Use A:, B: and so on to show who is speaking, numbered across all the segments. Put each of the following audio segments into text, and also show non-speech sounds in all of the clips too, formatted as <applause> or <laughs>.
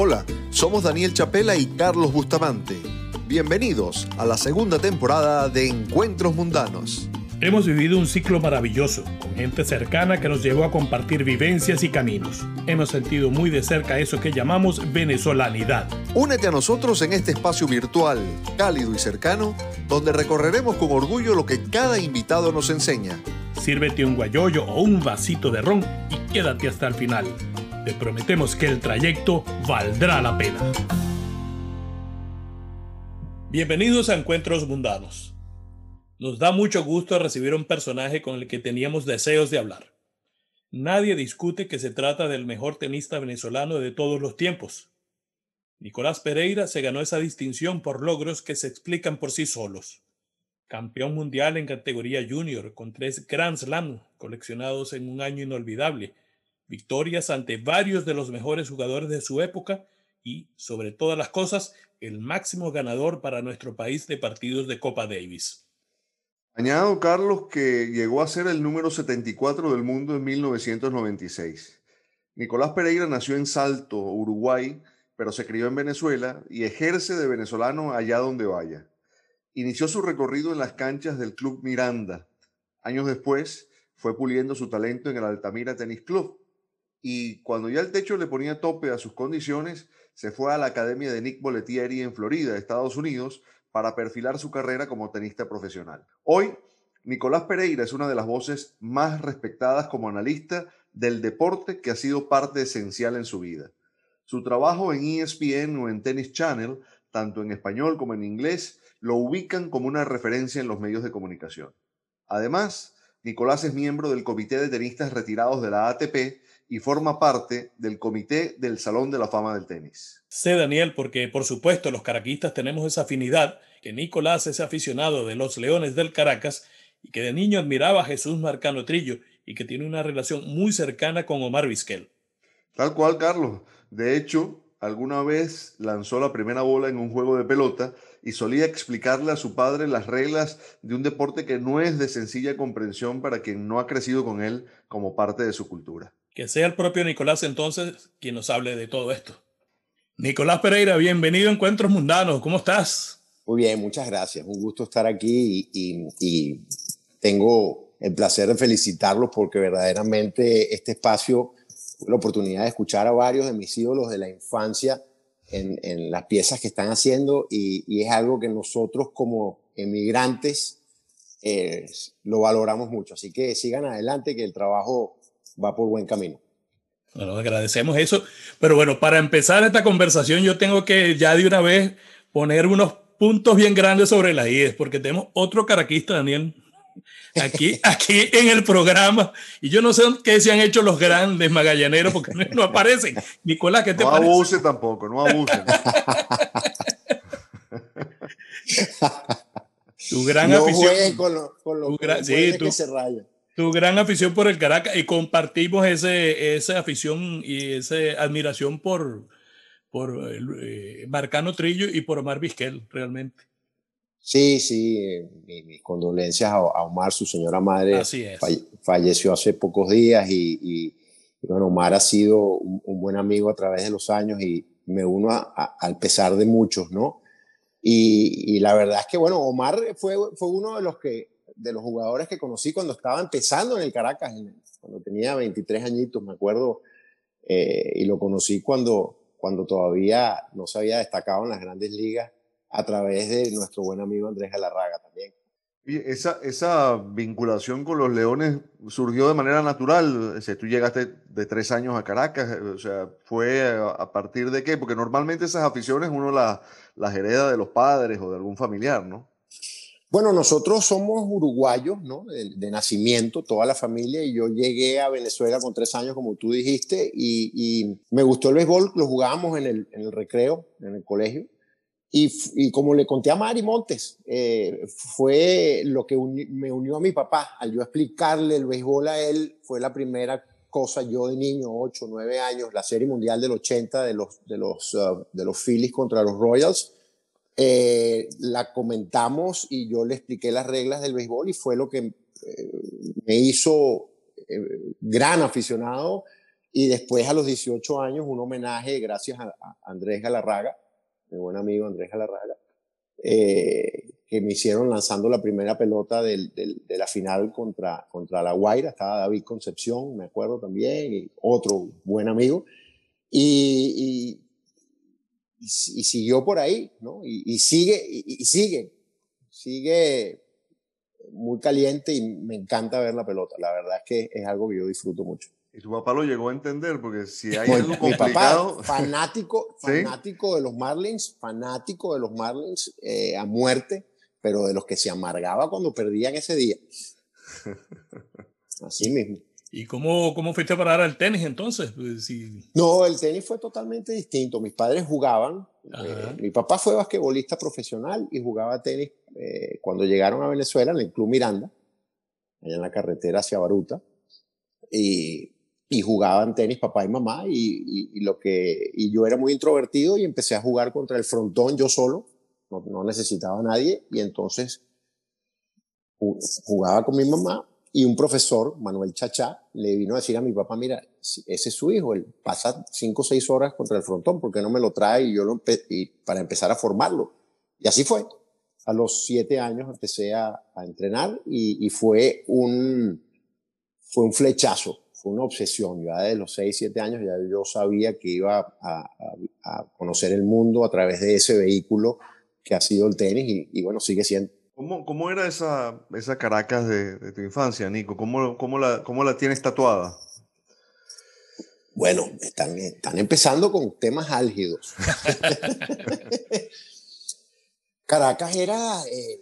A: Hola, somos Daniel Chapela y Carlos Bustamante. Bienvenidos a la segunda temporada de Encuentros Mundanos.
B: Hemos vivido un ciclo maravilloso, con gente cercana que nos llevó a compartir vivencias y caminos. Hemos sentido muy de cerca eso que llamamos venezolanidad.
A: Únete a nosotros en este espacio virtual, cálido y cercano, donde recorreremos con orgullo lo que cada invitado nos enseña.
B: Sírvete un guayoyo o un vasito de ron y quédate hasta el final. Te prometemos que el trayecto valdrá la pena. Bienvenidos a Encuentros Mundanos. Nos da mucho gusto recibir un personaje con el que teníamos deseos de hablar. Nadie discute que se trata del mejor tenista venezolano de todos los tiempos. Nicolás Pereira se ganó esa distinción por logros que se explican por sí solos. Campeón mundial en categoría junior con tres Grand Slam coleccionados en un año inolvidable victorias ante varios de los mejores jugadores de su época y, sobre todas las cosas, el máximo ganador para nuestro país de partidos de Copa Davis.
A: Añado, Carlos, que llegó a ser el número 74 del mundo en 1996. Nicolás Pereira nació en Salto, Uruguay, pero se crió en Venezuela y ejerce de venezolano allá donde vaya. Inició su recorrido en las canchas del Club Miranda. Años después, fue puliendo su talento en el Altamira Tennis Club, y cuando ya el techo le ponía tope a sus condiciones, se fue a la Academia de Nick Bollettieri en Florida, Estados Unidos, para perfilar su carrera como tenista profesional. Hoy, Nicolás Pereira es una de las voces más respetadas como analista del deporte que ha sido parte esencial en su vida. Su trabajo en ESPN o en Tennis Channel, tanto en español como en inglés, lo ubican como una referencia en los medios de comunicación. Además, Nicolás es miembro del Comité de Tenistas Retirados de la ATP y forma parte del comité del Salón de la Fama del Tenis.
B: Sé, Daniel, porque por supuesto los caraquistas tenemos esa afinidad, que Nicolás es aficionado de los Leones del Caracas y que de niño admiraba a Jesús Marcano Trillo y que tiene una relación muy cercana con Omar Vizquel.
A: Tal cual, Carlos. De hecho, alguna vez lanzó la primera bola en un juego de pelota y solía explicarle a su padre las reglas de un deporte que no es de sencilla comprensión para quien no ha crecido con él como parte de su cultura.
B: Que sea el propio Nicolás entonces quien nos hable de todo esto. Nicolás Pereira, bienvenido a Encuentros Mundanos. ¿Cómo estás?
C: Muy bien, muchas gracias. Un gusto estar aquí y, tengo el placer de felicitarlos porque verdaderamente este espacio, la oportunidad de escuchar a varios de mis ídolos de la infancia en, las piezas que están haciendo y, es algo que nosotros como emigrantes eh, lo valoramos mucho. Así que sigan adelante, que el trabajo va por buen camino.
B: Bueno, agradecemos eso. Pero bueno, para empezar esta conversación yo tengo que ya de una vez poner unos puntos bien grandes sobre las IES, porque tenemos otro caraquista, Daniel, aquí, aquí en el programa. Y yo no sé qué se han hecho los grandes magallaneros, porque no, aparecen. Nicolás, ¿qué te
A: no
B: parece?
A: No abuse tampoco, no abuse. <laughs>
B: tu gran no afición.
C: Con lo, con lo, sí, que se raya
B: tu gran afición por el Caracas y compartimos ese, esa afición y esa admiración por, por eh, Marcano Trillo y por Omar Vizquel, realmente.
C: Sí, sí, mis, condolencias a, Omar, su señora madre falleció hace pocos días y, bueno, Omar ha sido un, buen amigo a través de los años y me uno al pesar de muchos, ¿no? Y, y, la verdad es que, bueno, Omar fue, fue uno de los que de los jugadores que conocí cuando estaba empezando en el Caracas, cuando tenía 23 añitos, me acuerdo, eh, y lo conocí cuando, cuando todavía no se había destacado en las grandes ligas a través de nuestro buen amigo Andrés Galarraga también.
A: Y esa, esa vinculación con los Leones surgió de manera natural. O sea, tú llegaste de tres años a Caracas, o sea, ¿fue a partir de qué? Porque normalmente esas aficiones uno las, las hereda de los padres o de algún familiar, ¿no?
C: Bueno, nosotros somos uruguayos, ¿no? De, nacimiento, toda la familia, y yo llegué a Venezuela con tres años, como tú dijiste, y, me gustó el béisbol, lo jugábamos en el, en el recreo, en el colegio, y, y, como le conté a Mari Montes, eh, fue lo que me unió a mi papá, al yo explicarle el béisbol a él, fue la primera cosa, yo de niño, 8, 9 años, la Serie Mundial del 80 de los, de los, uh, de los Phillies contra los Royals, eh, la comentamos y yo le expliqué las reglas del béisbol y fue lo que eh, me hizo eh, gran aficionado. Y después a los 18 años un homenaje gracias a, Andrés Galarraga, mi buen amigo Andrés Galarraga, eh, que me hicieron lanzando la primera pelota de la final contra, contra La Guaira. Estaba David Concepción, me acuerdo también, y otro buen amigo. Y, y, siguió por ahí, ¿no? Y, sigue, y, sigue, sigue muy caliente y me encanta ver la pelota. La verdad es que es algo que yo disfruto mucho.
A: Y tu papá lo llegó a entender, porque si hay algo complicado...
C: Mi papá, fanático, <laughs> fanático de los Marlins, fanático de los Marlins eh, a muerte, pero de los que se amargaba cuando perdían ese día. <laughs> Así mismo.
B: ¿Y cómo, cómo fuiste a parar al tenis entonces? Pues,
C: no, el tenis fue totalmente distinto. Mis padres jugaban. Eh, mi papá fue basquetbolista profesional y jugaba tenis eh, cuando llegaron a Venezuela en el Club Miranda, allá en la carretera hacia Baruta. Y, y jugaban tenis papá y mamá. Y, lo que, y yo era muy introvertido y empecé a jugar contra el frontón yo solo. No, necesitaba a nadie. Y entonces jugaba con mi mamá y un profesor, Manuel Chachá, le vino a decir a mi papá, mira, ese es su hijo, él pasa cinco o seis horas contra el frontón, ¿por qué no me lo trae y yo lo y para empezar a formarlo? Y así fue. A los siete años empecé a, a entrenar y, y, fue, un, fue un flechazo, fue una obsesión. Ya de los seis, siete años ya yo sabía que iba a, a, a, conocer el mundo a través de ese vehículo que ha sido el tenis y, y bueno, sigue siendo.
A: ¿Cómo, ¿Cómo, era esa, esa Caracas de, de tu infancia, Nico? ¿Cómo, cómo, la, ¿Cómo la tienes tatuada?
C: Bueno, están, están empezando con temas álgidos. <laughs> Caracas era eh,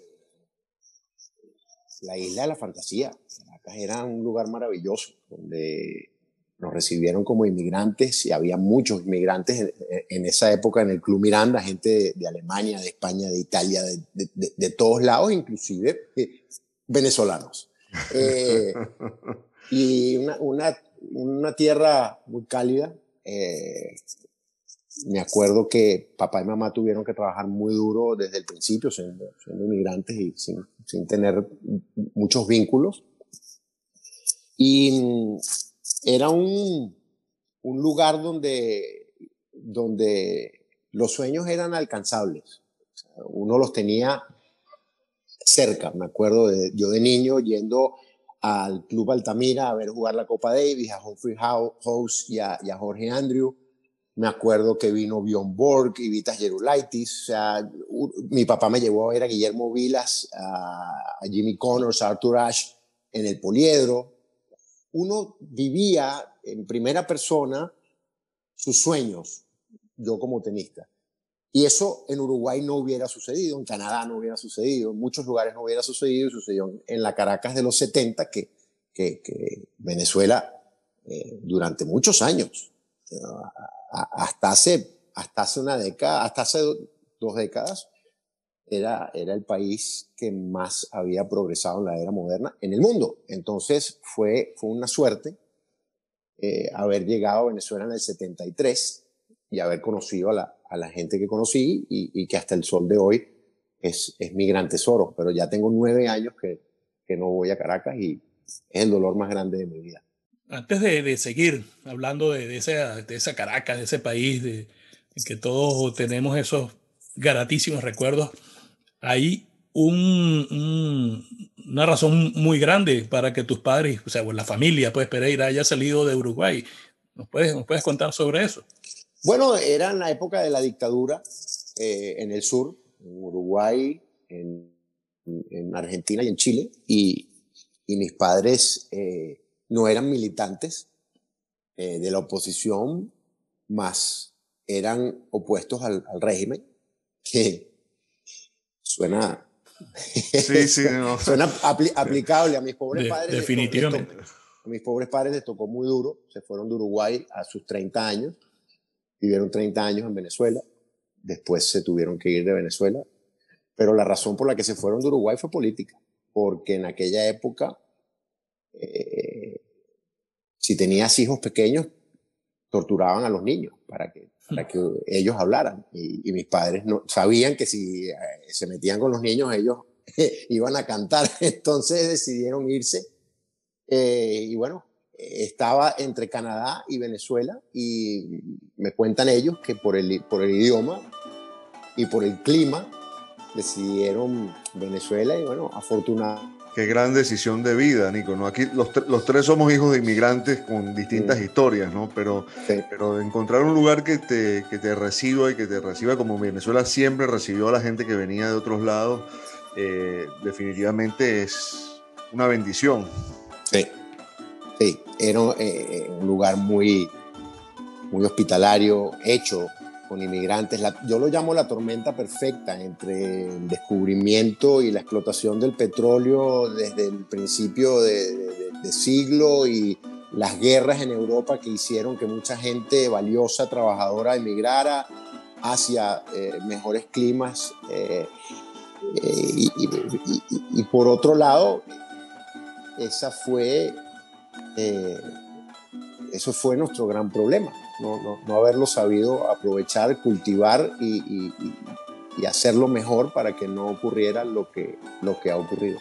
C: la isla de la fantasía. Caracas era un lugar maravilloso donde nos recibieron como inmigrantes y había muchos inmigrantes en, esa época en el Club Miranda, gente de, Alemania, de España, de Italia, de, de, todos lados, inclusive eh, venezolanos. <laughs> Eh, y una, una, una, tierra muy cálida. Eh, me acuerdo que papá y mamá tuvieron que trabajar muy duro desde el principio, siendo, siendo inmigrantes y sin, sin tener muchos vínculos. Y era un, un lugar donde, donde los sueños eran alcanzables. Uno los tenía cerca. Me acuerdo de, yo de niño yendo al Club Altamira a ver jugar la Copa Davis, a Humphrey House y a, y a Jorge Andrew. Me acuerdo que vino Bjorn Borg y Vitas Gerulaitis. O sea, mi papá me llevó a ver a Guillermo Vilas, a Jimmy Connors, a Arthur Ashe en el Poliedro uno vivía en primera persona sus sueños, yo como tenista. Y eso en Uruguay no hubiera sucedido, en Canadá no hubiera sucedido, en muchos lugares no hubiera sucedido, y sucedió en la Caracas de los 70, que, Venezuela eh, durante muchos años, hasta, hace, hasta hace una década, hasta hace dos décadas, era, era el país que más había progresado en la era moderna en el mundo. Entonces fue, fue una suerte eh, haber llegado a Venezuela en el 73 y haber conocido a la, a la gente que conocí y, y, que hasta el sol de hoy es, es mi gran tesoro. Pero ya tengo nueve años que, que no voy a Caracas y es el dolor más grande de mi vida.
B: Antes de, de seguir hablando de, de, esa, de esa Caracas, de ese país, de, que todos tenemos esos gratísimos recuerdos, hay un, una razón muy grande para que tus padres, o sea, o la familia, pues Pereira, haya salido de Uruguay. ¿Nos puedes, ¿Nos puedes contar sobre eso?
C: Bueno, era en la época de la dictadura eh, en el sur, en Uruguay, en, en, Argentina y en Chile, y, y mis padres eh, no eran militantes eh, de la oposición, más eran opuestos al, al régimen, <laughs> que suena
A: Sí, sí, <laughs>
C: Suena aplicable a mis pobres padres.
B: Definitivamente.
C: a mis pobres padres les tocó muy duro. Se fueron de Uruguay a sus 30 años. Vivieron 30 años en Venezuela. Después se tuvieron que ir de Venezuela. Pero la razón por la que se fueron de Uruguay fue política. Porque en aquella época, eh, si tenías hijos pequeños, torturaban a los niños para que para que ellos hablaran. Y, mis padres no, sabían que si eh, se metían con los niños, ellos <laughs> iban a cantar. <laughs> Entonces decidieron irse. Eh, y bueno, estaba entre Canadá y Venezuela y me cuentan ellos que por el, por el idioma y por el clima decidieron Venezuela y bueno, afortunadamente
A: Qué gran decisión de vida, Nico. ¿no? Aquí los, los tres somos hijos de inmigrantes con distintas historias, ¿no? Pero, pero encontrar un lugar que te, que te reciba y que te reciba como Venezuela siempre recibió a la gente que venía de otros lados, eh, definitivamente es una bendición.
C: Sí, sí. Era eh, un lugar muy, muy hospitalario, hecho con inmigrantes. yo lo llamo la tormenta perfecta entre el descubrimiento y la explotación del petróleo desde el principio de, siglo y las guerras en Europa que hicieron que mucha gente valiosa, trabajadora, emigrara hacia eh, mejores climas. Eh, eh, y, por otro lado, esa fue, eso fue nuestro gran problema no, no, haberlo sabido aprovechar, cultivar y, hacerlo mejor para que no ocurriera lo que, lo que ha ocurrido.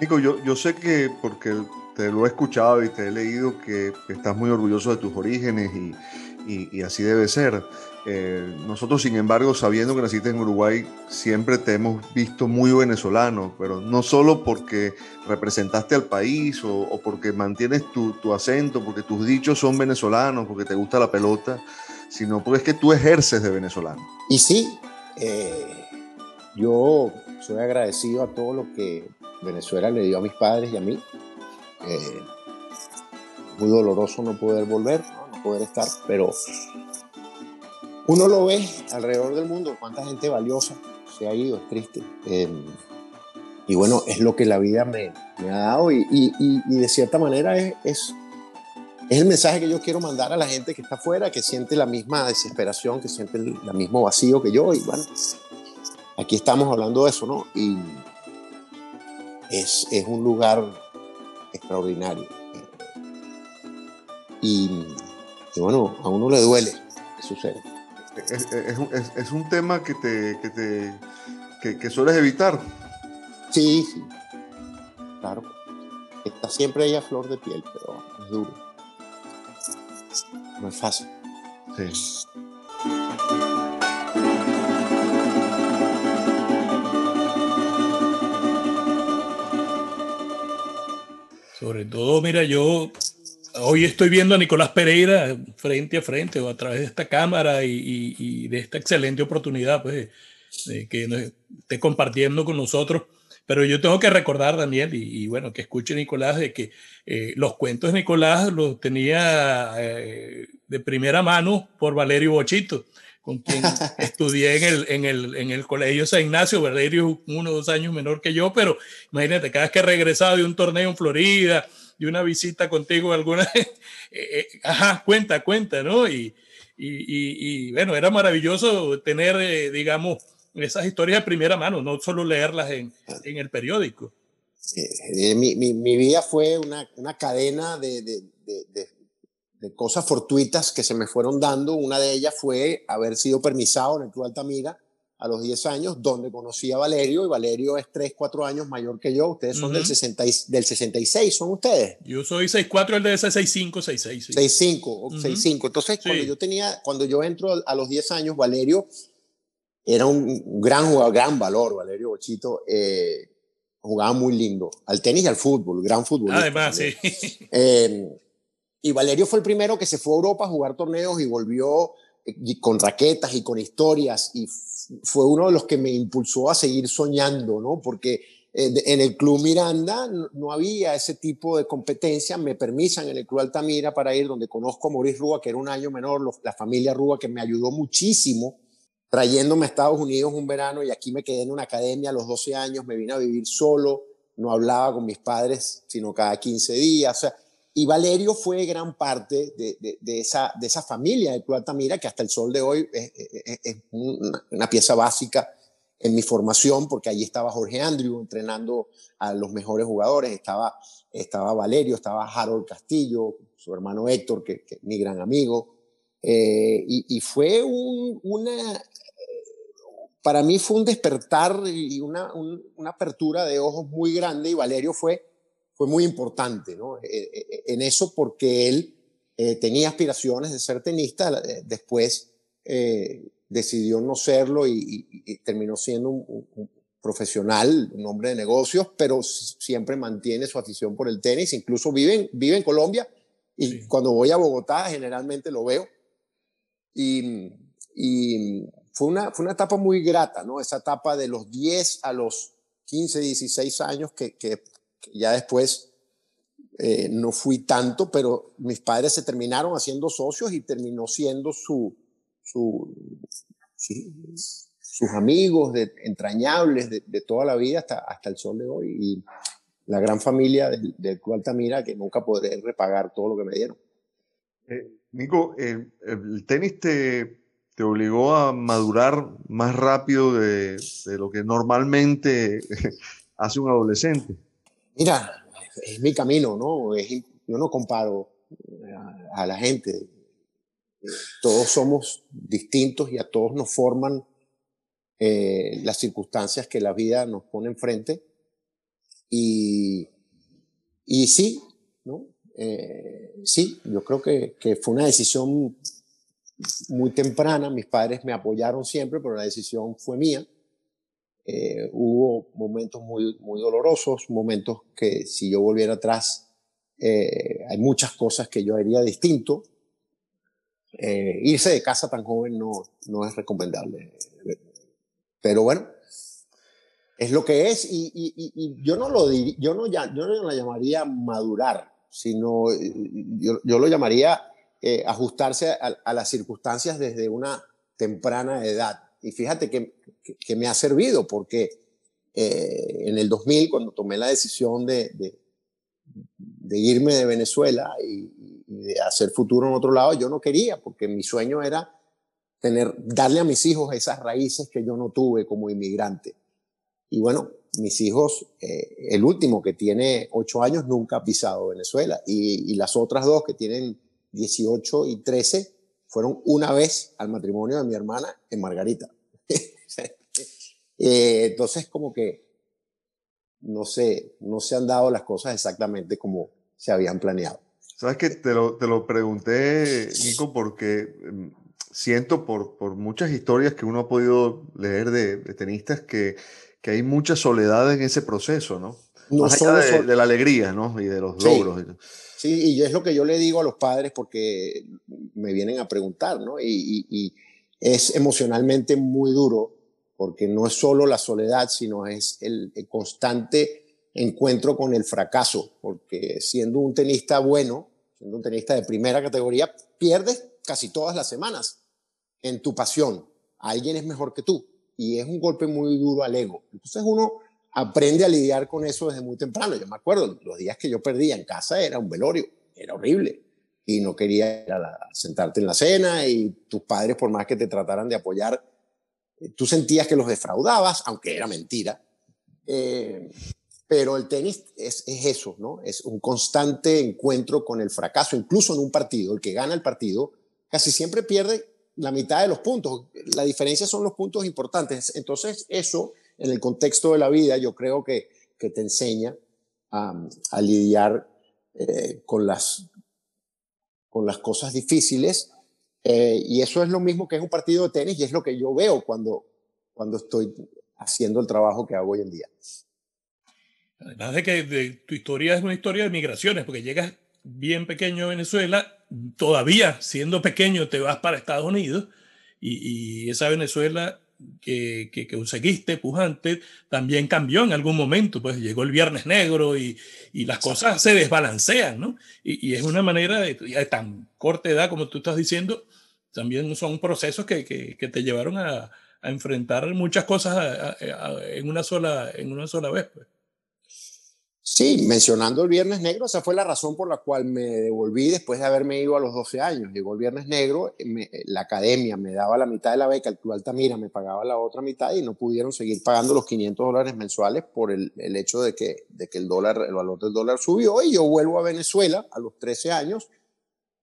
A: Nico, yo, yo sé que porque te lo he escuchado y te he leído que, estás muy orgulloso de tus orígenes y, y así debe ser. Eh, nosotros, sin embargo, sabiendo que naciste en Uruguay, siempre te hemos visto muy venezolano, pero no solo porque representaste al país o, porque mantienes tu, acento, porque tus dichos son venezolanos, porque te gusta la pelota, sino porque es que tú ejerces de venezolano.
C: Y sí, eh, yo soy agradecido a todo lo que Venezuela le dio a mis padres y a mí. Eh, muy doloroso no poder volver, no poder estar, pero uno lo ve alrededor del mundo, cuánta gente valiosa se ha ido, es triste. Em, y bueno, es lo que la vida me, ha dado y, de cierta manera es, el mensaje que yo quiero mandar a la gente que está afuera, que siente la misma desesperación, que siente el, mismo vacío que yo. Y bueno, aquí estamos hablando de eso, ¿no? Y es, es un lugar extraordinario. Y, y bueno, a uno le duele que sucede
A: es, un tema que te, que te que, sueles evitar.
C: Sí, sí. Claro. Está siempre ahí a flor de piel, pero es duro. No es fácil. Sí.
B: Sobre todo, mira, yo hoy estoy viendo a Nicolás Pereira frente a frente o a través de esta cámara y, de esta excelente oportunidad pues, de que esté compartiendo con nosotros. Pero yo tengo que recordar, Daniel, y, bueno, que escuche Nicolás, de que eh, los cuentos de Nicolás los tenía eh, de primera mano por Valerio Bochito, con quien <laughs> estudié en el, en, el, en el colegio San Ignacio. Valerio uno o dos años menor que yo, pero imagínate, cada vez que regresaba de un torneo en Florida, y una visita contigo alguna, <laughs> eh, eh, ajá, cuenta, cuenta, ¿no? Y, y, y, bueno, era maravilloso tener, eh, digamos, esas historias de primera mano, no solo leerlas en, en el periódico.
C: mi, mi, mi, vida fue una, una cadena de, de, de, de, cosas fortuitas que se me fueron dando. Una de ellas fue haber sido permisado en el Club Altamira a los 10 años, donde conocí a Valerio, y Valerio es 3, 4 años mayor que yo. Ustedes son del, 60, del 66, ¿son ustedes?
B: Yo soy 64, el de ese 65, 66. Sí.
C: 65, 65. Entonces, cuando yo tenía, cuando yo entro a los 10 años, Valerio era un gran jugador, gran valor, Valerio Bochito. Eh, jugaba muy lindo, al tenis y al fútbol, gran fútbol.
B: Además, sí.
C: Eh, y Valerio fue el primero que se fue a Europa a jugar torneos y volvió eh, con raquetas y con historias y fue uno de los que me impulsó a seguir soñando, ¿no? Porque eh, en el Club Miranda no había ese tipo de competencia, me permisan en el Club Altamira para ir donde conozco a Maurice Rúa, que era un año menor, la familia Rúa, que me ayudó muchísimo trayéndome a Estados Unidos un verano y aquí me quedé en una academia a los 12 años, me vine a vivir solo, no hablaba con mis padres sino cada 15 días, o sea, y Valerio fue gran parte de, de, esa, de esa familia de Club que hasta el sol de hoy es, una, pieza básica en mi formación, porque allí estaba Jorge Andrew entrenando a los mejores jugadores, estaba, estaba Valerio, estaba Harold Castillo, su hermano Héctor, que, es mi gran amigo, eh, y, y, fue un, una, para mí fue un despertar y una, una apertura de ojos muy grande, y Valerio fue fue muy importante ¿no? en eso porque él tenía aspiraciones de ser tenista, después decidió no serlo y, terminó siendo un, profesional, un hombre de negocios, pero siempre mantiene su afición por el tenis, incluso vive, vive en Colombia y cuando voy a Bogotá generalmente lo veo. Y, y fue, una, fue una etapa muy grata, ¿no? Esa etapa de los 10 a los 15, 16 años que, que, ya después eh, no fui tanto, pero mis padres se terminaron haciendo socios y terminó siendo su, su, sus amigos de, entrañables de, toda la vida hasta, hasta el sol de hoy y la gran familia del, del Altamira que nunca podré repagar todo lo que me dieron.
A: Eh, Nico, eh, el tenis te, te, obligó a madurar más rápido de, de lo que normalmente <laughs> hace un adolescente.
C: Mira, es mi camino, ¿no? yo no comparo a la gente todos somos distintos y a todos nos forman eh, las circunstancias que la vida nos pone enfrente. Y, y sí, ¿no? Eh, sí, yo creo que, que, fue una decisión muy temprana. Mis padres me apoyaron siempre, pero la decisión fue mía. Eh, hubo momentos muy, muy dolorosos, momentos que si yo volviera atrás, hay muchas cosas que yo haría distinto. Eh, irse de casa tan joven no, no es recomendable. Pero bueno, es lo que es y, y, yo, no lo yo, no yo no la llamaría madurar, sino eh, yo, yo lo llamaría eh, ajustarse a, las circunstancias desde una temprana edad. Y fíjate que, que, me ha servido porque en el 2000, cuando tomé la decisión de, de, de irme de Venezuela y, de hacer futuro en otro lado, yo no quería, porque mi sueño era tener, darle a mis hijos esas raíces que yo no tuve como inmigrante. Y bueno, mis hijos, eh, el último que tiene ocho años nunca ha pisado Venezuela y, las otras dos que tienen 18 y 13 fueron una vez al matrimonio de mi hermana en Margarita. <laughs> Eh, entonces, como que no sé, no se han dado las cosas exactamente como se habían planeado.
A: Sabes que te lo, te lo pregunté, Nico, porque em, siento por, por muchas historias que uno ha podido leer de, tenistas que, que, hay mucha soledad en ese proceso, ¿no? no Más allá de, la alegría, ¿no? Y de los logros.
C: Sí, y es lo que yo le digo a los padres porque me vienen a preguntar, ¿no? Y, y, es emocionalmente muy duro porque no es solo la soledad, sino es el, el constante encuentro con el fracaso, porque siendo un tenista bueno, siendo un tenista de primera categoría, pierdes casi todas las semanas en tu pasión. Alguien es mejor que tú y es un golpe muy duro al ego. Entonces uno aprende a lidiar con eso desde muy temprano. Yo me acuerdo, los días que yo perdía en casa era un velorio, era horrible. Y no quería sentarte en la cena y tus padres, por más que te trataran de apoyar, eh, tú sentías que los defraudabas, aunque era mentira. Eh, pero el tenis es, eso, ¿no? Es un constante encuentro con el fracaso, incluso en un partido. El que gana el partido casi siempre pierde la mitad de los puntos. La diferencia son los puntos importantes. Entonces, eso, en el contexto de la vida, yo creo que, que te enseña a, lidiar eh, con, las, con las cosas difíciles. Eh, y eso es lo mismo que es un partido de tenis y es lo que yo veo cuando, cuando estoy haciendo el trabajo que hago hoy en día.
B: Además de que tu historia es una historia de migraciones, porque llegas bien pequeño a Venezuela, todavía siendo pequeño te vas para Estados Unidos y, esa Venezuela que, que, conseguiste, pujante, también cambió en algún momento, pues llegó el Viernes Negro y, y las cosas se desbalancean, ¿no? Y, es una manera de, tan corta edad como tú estás diciendo, también son procesos que, que te llevaron a, a, enfrentar muchas cosas en, una sola, en una sola vez. Pues.
C: Sí, mencionando el Viernes Negro, esa fue la razón por la cual me devolví después de haberme ido a los 12 años. Llegó el Viernes Negro, la academia me daba la mitad de la beca, el Club Altamira me pagaba la otra mitad y no pudieron seguir pagando los 500 dólares mensuales por el, hecho de que, el, dólar, el valor del dólar subió y yo vuelvo a Venezuela a los 13 años,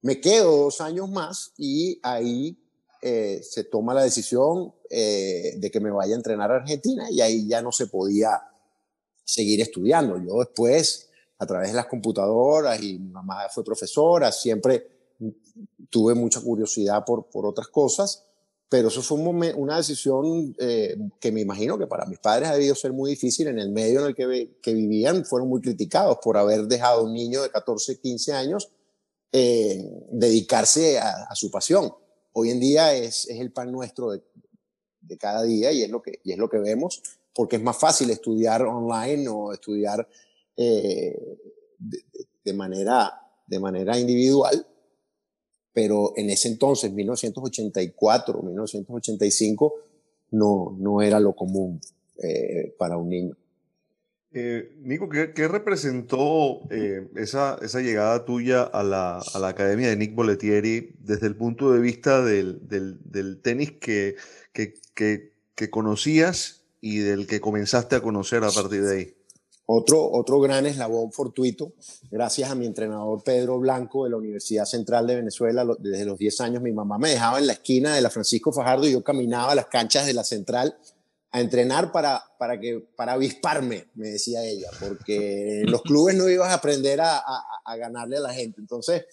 C: me quedo dos años más y ahí eh, se toma la decisión eh, de que me vaya a entrenar a Argentina y ahí ya no se podía seguir estudiando. Yo después a través de las computadoras y mi mamá fue profesora, siempre tuve mucha curiosidad por, por otras cosas, pero eso fue una decisión eh, que me imagino que para mis padres ha debido ser muy difícil en el medio en el que, vivían, fueron muy criticados por haber dejado a un niño de 14, 15 años eh, dedicarse a, su pasión. Hoy en día es, es el pan nuestro de, de, cada día y es, lo que, y es lo que vemos, porque es más fácil estudiar online o estudiar eh, de, manera, de manera individual pero en ese entonces, 1984, 1985, no, no era lo común eh, para un niño.
A: Eh, Nico, ¿qué, qué representó eh, esa, esa, llegada tuya a la, a la, academia de Nick Boletieri desde el punto de vista del, del, del tenis que, que, que, que conocías y del que comenzaste a conocer a partir de ahí?
C: Otro, otro gran eslabón fortuito, gracias a mi entrenador Pedro Blanco de la Universidad Central de Venezuela, desde los 10 años mi mamá me dejaba en la esquina de la Francisco Fajardo y yo caminaba a las canchas de la Central a entrenar para, para, que, para avisparme, me decía ella, porque en los clubes no ibas a aprender a, a, ganarle a la gente. Entonces,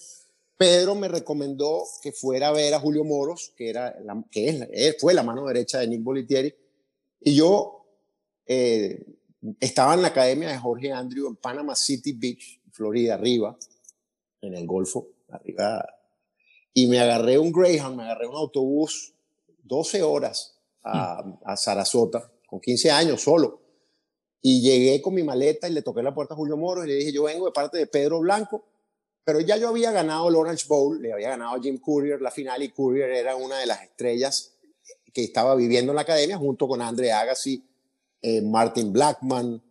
C: Pedro me recomendó que fuera a ver a Julio Moros, que, era que es, fue la mano derecha de Nick Bolitieri, y yo... Eh, estaba en la academia de Jorge Andrew en Panama City Beach, Florida, arriba, en el Golfo, arriba. Y me agarré un Greyhound, me agarré un autobús 12 horas a, a Sarasota, con 15 años solo. Y llegué con mi maleta y le toqué la puerta a Julio Moro y le dije, yo vengo de parte de Pedro Blanco, pero ya yo había ganado el Orange Bowl, le había ganado a Jim Courier la final y Courier era una de las estrellas que estaba viviendo en la academia junto con Andre Agassi eh, Martin Blackman,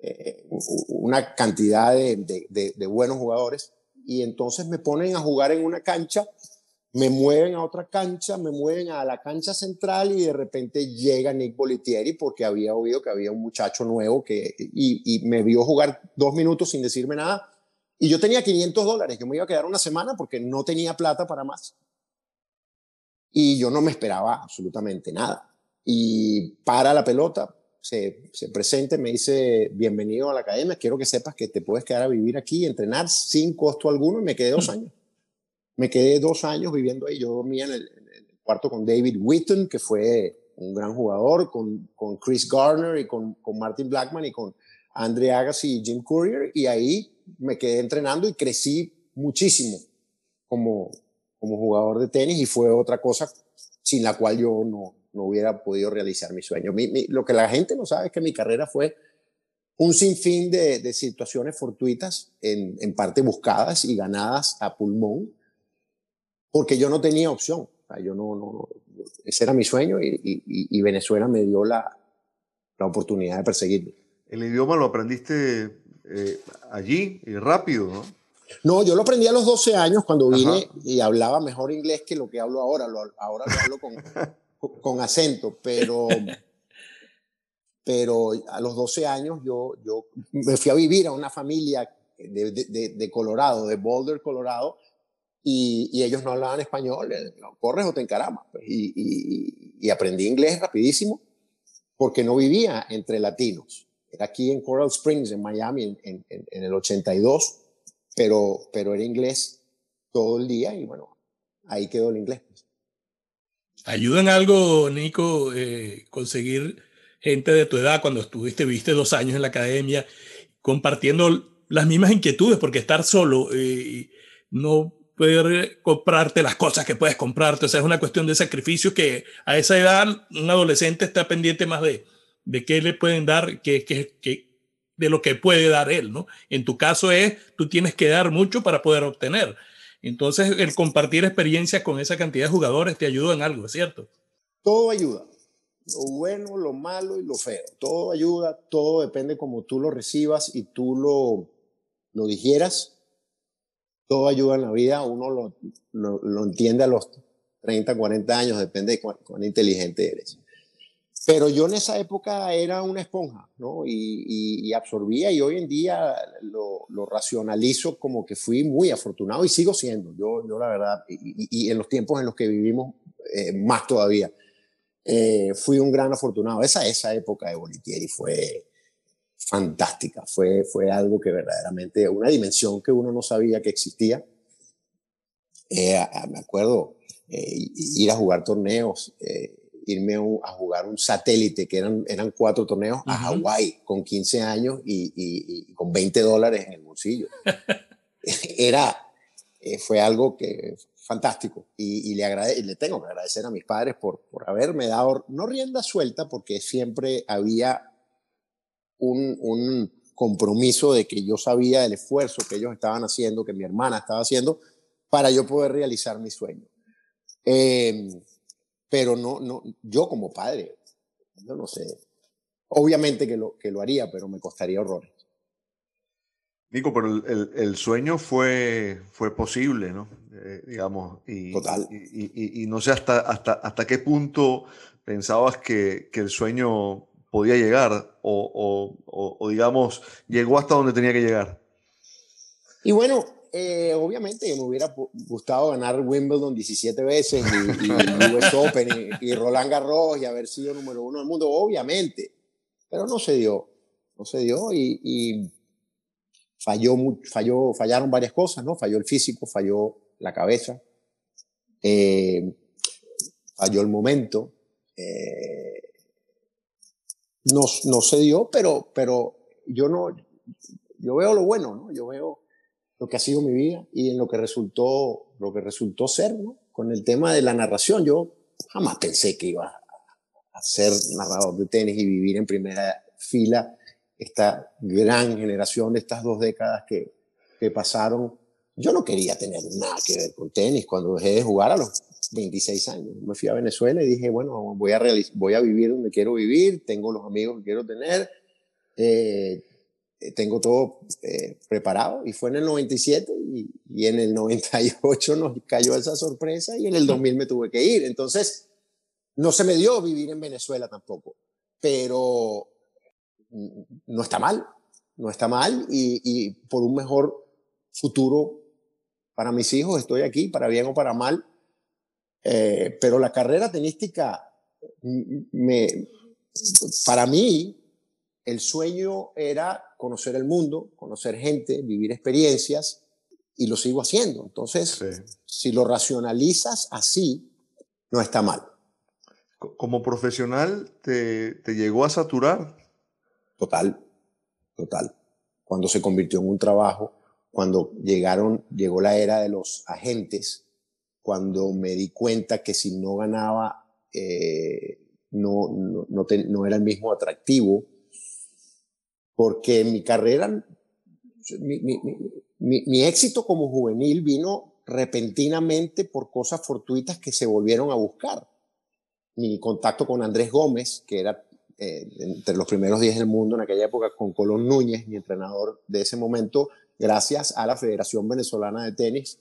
C: eh, una cantidad de, buenos jugadores. Y entonces me ponen a jugar en una cancha, me mueven a otra cancha, me mueven a la cancha central y de repente llega Nick Bolitieri porque había oído que había un muchacho nuevo que, y, y me vio jugar dos minutos sin decirme nada. Y yo tenía 500 dólares, que me iba a quedar una semana porque no tenía plata para más. Y yo no me esperaba absolutamente nada. Y para la pelota, se, se presente, me dice, bienvenido a la academia, quiero que sepas que te puedes quedar a vivir aquí y entrenar sin costo alguno, y me quedé dos años. Me quedé dos años viviendo ahí, yo dormía en el, cuarto con David Witten, que fue un gran jugador, con, con Chris Garner y con, con, Martin Blackman y con Andre Agassi y Jim Courier, y ahí me quedé entrenando y crecí muchísimo como, como jugador de tenis y fue otra cosa sin la cual yo no, no hubiera podido realizar mi sueño. lo que la gente no sabe es que mi carrera fue un sinfín de, de situaciones fortuitas, en, en, parte buscadas y ganadas a pulmón, porque yo no tenía opción. yo no, no, ese era mi sueño y, y, Venezuela me dio la, la, oportunidad de perseguirlo.
A: El idioma lo aprendiste eh, allí y rápido, ¿no?
C: No, yo lo aprendí a los 12 años cuando vine y hablaba mejor inglés que lo que hablo ahora. ahora lo hablo <laughs> con, con acento, pero, pero a los 12 años yo, yo me fui a vivir a una familia de, de, Colorado, de Boulder, Colorado, y, y, ellos no hablaban español, corres o te encaramas. Pues, y, y, y, aprendí inglés rapidísimo porque no vivía entre latinos. Era aquí en Coral Springs, en Miami, en, en, en el 82, pero, pero era inglés todo el día y bueno, ahí quedó el inglés.
B: ¿Ayuda en algo, Nico, eh, conseguir gente de tu edad cuando estuviste, viste dos años en la academia, compartiendo las mismas inquietudes? Porque estar solo eh, y no poder comprarte las cosas que puedes comprarte, o es una cuestión de sacrificio que a esa edad un adolescente está pendiente más de, de qué le pueden dar que, que, que de lo que puede dar él, ¿no? En tu caso es, tú tienes que dar mucho para poder obtener. Entonces, el compartir experiencias con esa cantidad de jugadores te ayuda en algo, ¿cierto?
C: Todo ayuda. Lo bueno, lo malo y lo feo. Todo ayuda, todo depende como tú lo recibas y tú lo, lo digieras. Todo ayuda en la vida. Uno lo, lo, entiende a los 30, 40 años, depende de cuán inteligente eres. Pero yo en esa época era una esponja, ¿no? Y, absorbía y hoy en día lo, racionalizo como que fui muy afortunado y sigo siendo, yo, yo la verdad, y, en los tiempos en los que vivimos, eh, más todavía, eh, fui un gran afortunado. Esa, esa época de Bolitieri fue, fantástica. Fue, fue algo que verdaderamente, una dimensión que uno no sabía que existía. Eh, me acuerdo eh, ir a jugar torneos, irme a jugar un satélite, que eran, eran cuatro torneos, a Hawái con 15 años y, y, con 20 dólares en el bolsillo. <laughs> Era, fue algo que fantástico y, le, agrade, y le tengo que agradecer a mis padres por, por haberme dado, no rienda suelta, porque siempre había un, un, compromiso de que yo sabía del esfuerzo que ellos estaban haciendo, que mi hermana estaba haciendo, para yo poder realizar mi sueño. Em, pero no, no, yo como padre, yo no sé, obviamente que lo, que lo haría, pero me costaría horrores.
A: Nico, pero el, el, sueño fue, fue posible, ¿no? Eh, digamos, y,
C: Total.
A: Y, y, no sé hasta, hasta, hasta qué punto pensabas que, que el sueño podía llegar o, o, o, digamos, llegó hasta donde tenía que llegar.
C: Y bueno, eh, obviamente me hubiera gustado ganar Wimbledon 17 veces y, y US Open y, Roland Garros y haber sido número uno del mundo, obviamente, pero no se dio, no se dio y, falló, falló, fallaron varias cosas, ¿no? Falló el físico, falló la cabeza, eh, falló el momento, eh, no, no se dio, pero, pero yo no, yo veo lo bueno, ¿no? Yo veo lo que ha sido mi vida y en lo que resultó, lo que resultó ser, ¿no? Con el tema de la narración, yo jamás pensé que iba a ser narrador de tenis y vivir en primera fila esta gran generación de estas dos décadas que, que pasaron. Yo no quería tener nada que ver con tenis cuando dejé de jugar a los 26 años. Me fui a Venezuela y dije, bueno, voy a, voy a vivir donde quiero vivir, tengo los amigos que quiero tener, eh, tengo todo eh, preparado. Y fue en el 97 y, y, en el 98 nos cayó esa sorpresa y en el 2000 me tuve que ir. Entonces, no se me dio vivir en Venezuela tampoco, pero no está mal, no está mal. Y, y por un mejor futuro para mis hijos estoy aquí, para bien o para mal, eh, pero la carrera tenística me, para mí el sueño era conocer el mundo, conocer gente, vivir experiencias, y lo sigo haciendo. Entonces, si lo racionalizas así, no está mal.
A: Como profesional, ¿te, ¿te, llegó a saturar?
C: Total, total. Cuando se convirtió en un trabajo, cuando llegaron, llegó la era de los agentes, cuando me di cuenta que si no ganaba, eh, no, no, no, no, era el mismo atractivo porque mi carrera, mi, éxito como juvenil vino repentinamente por cosas fortuitas que se volvieron a buscar. Mi contacto con Andrés Gómez, que era eh, entre los primeros 10 del mundo en aquella época, con Colón Núñez, mi entrenador de ese momento, gracias a la Federación Venezolana de Tenis,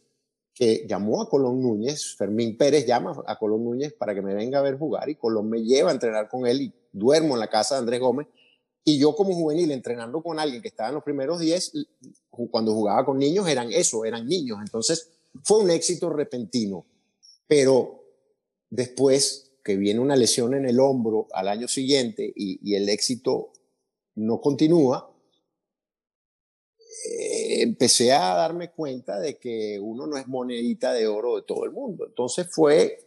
C: que llamó a Colón Núñez, Fermín Pérez llama a Colón Núñez para que me venga a ver jugar y Colón me lleva a entrenar con él y duermo en la casa de Andrés Gómez y yo como juvenil entrenando con alguien que estaba en los primeros 10, cuando jugaba con niños eran eso, eran niños. Entonces fue un éxito repentino. Pero después que viene una lesión en el hombro al año siguiente y, el éxito no continúa, eh, empecé a darme cuenta de que uno no es monedita de oro de todo el mundo. Entonces fue,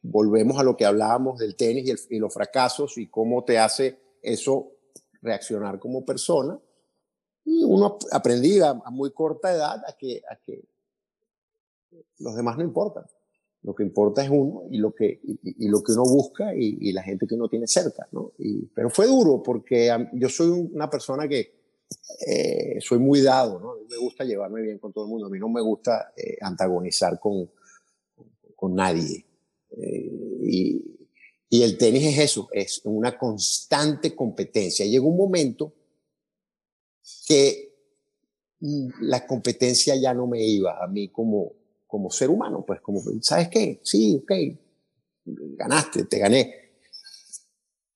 C: volvemos a lo que hablábamos del tenis y, y los fracasos y cómo te hace eso reaccionar como persona. Y uno aprendía a, muy corta edad a que, a que los demás no importan. Lo que importa es uno y lo que, y, lo que uno busca y, la gente que uno tiene cerca. ¿no? Y, pero fue duro porque yo soy una persona que eh, soy muy dado, ¿no? me gusta llevarme bien con todo el mundo. A mí no me gusta eh, antagonizar con, con nadie. Eh, y, y el tenis es eso, es una constante competencia. Llegó un momento que mm, la competencia ya no me iba a mí como, como ser humano, pues como, ¿sabes qué? Sí, ok, ganaste, te gané.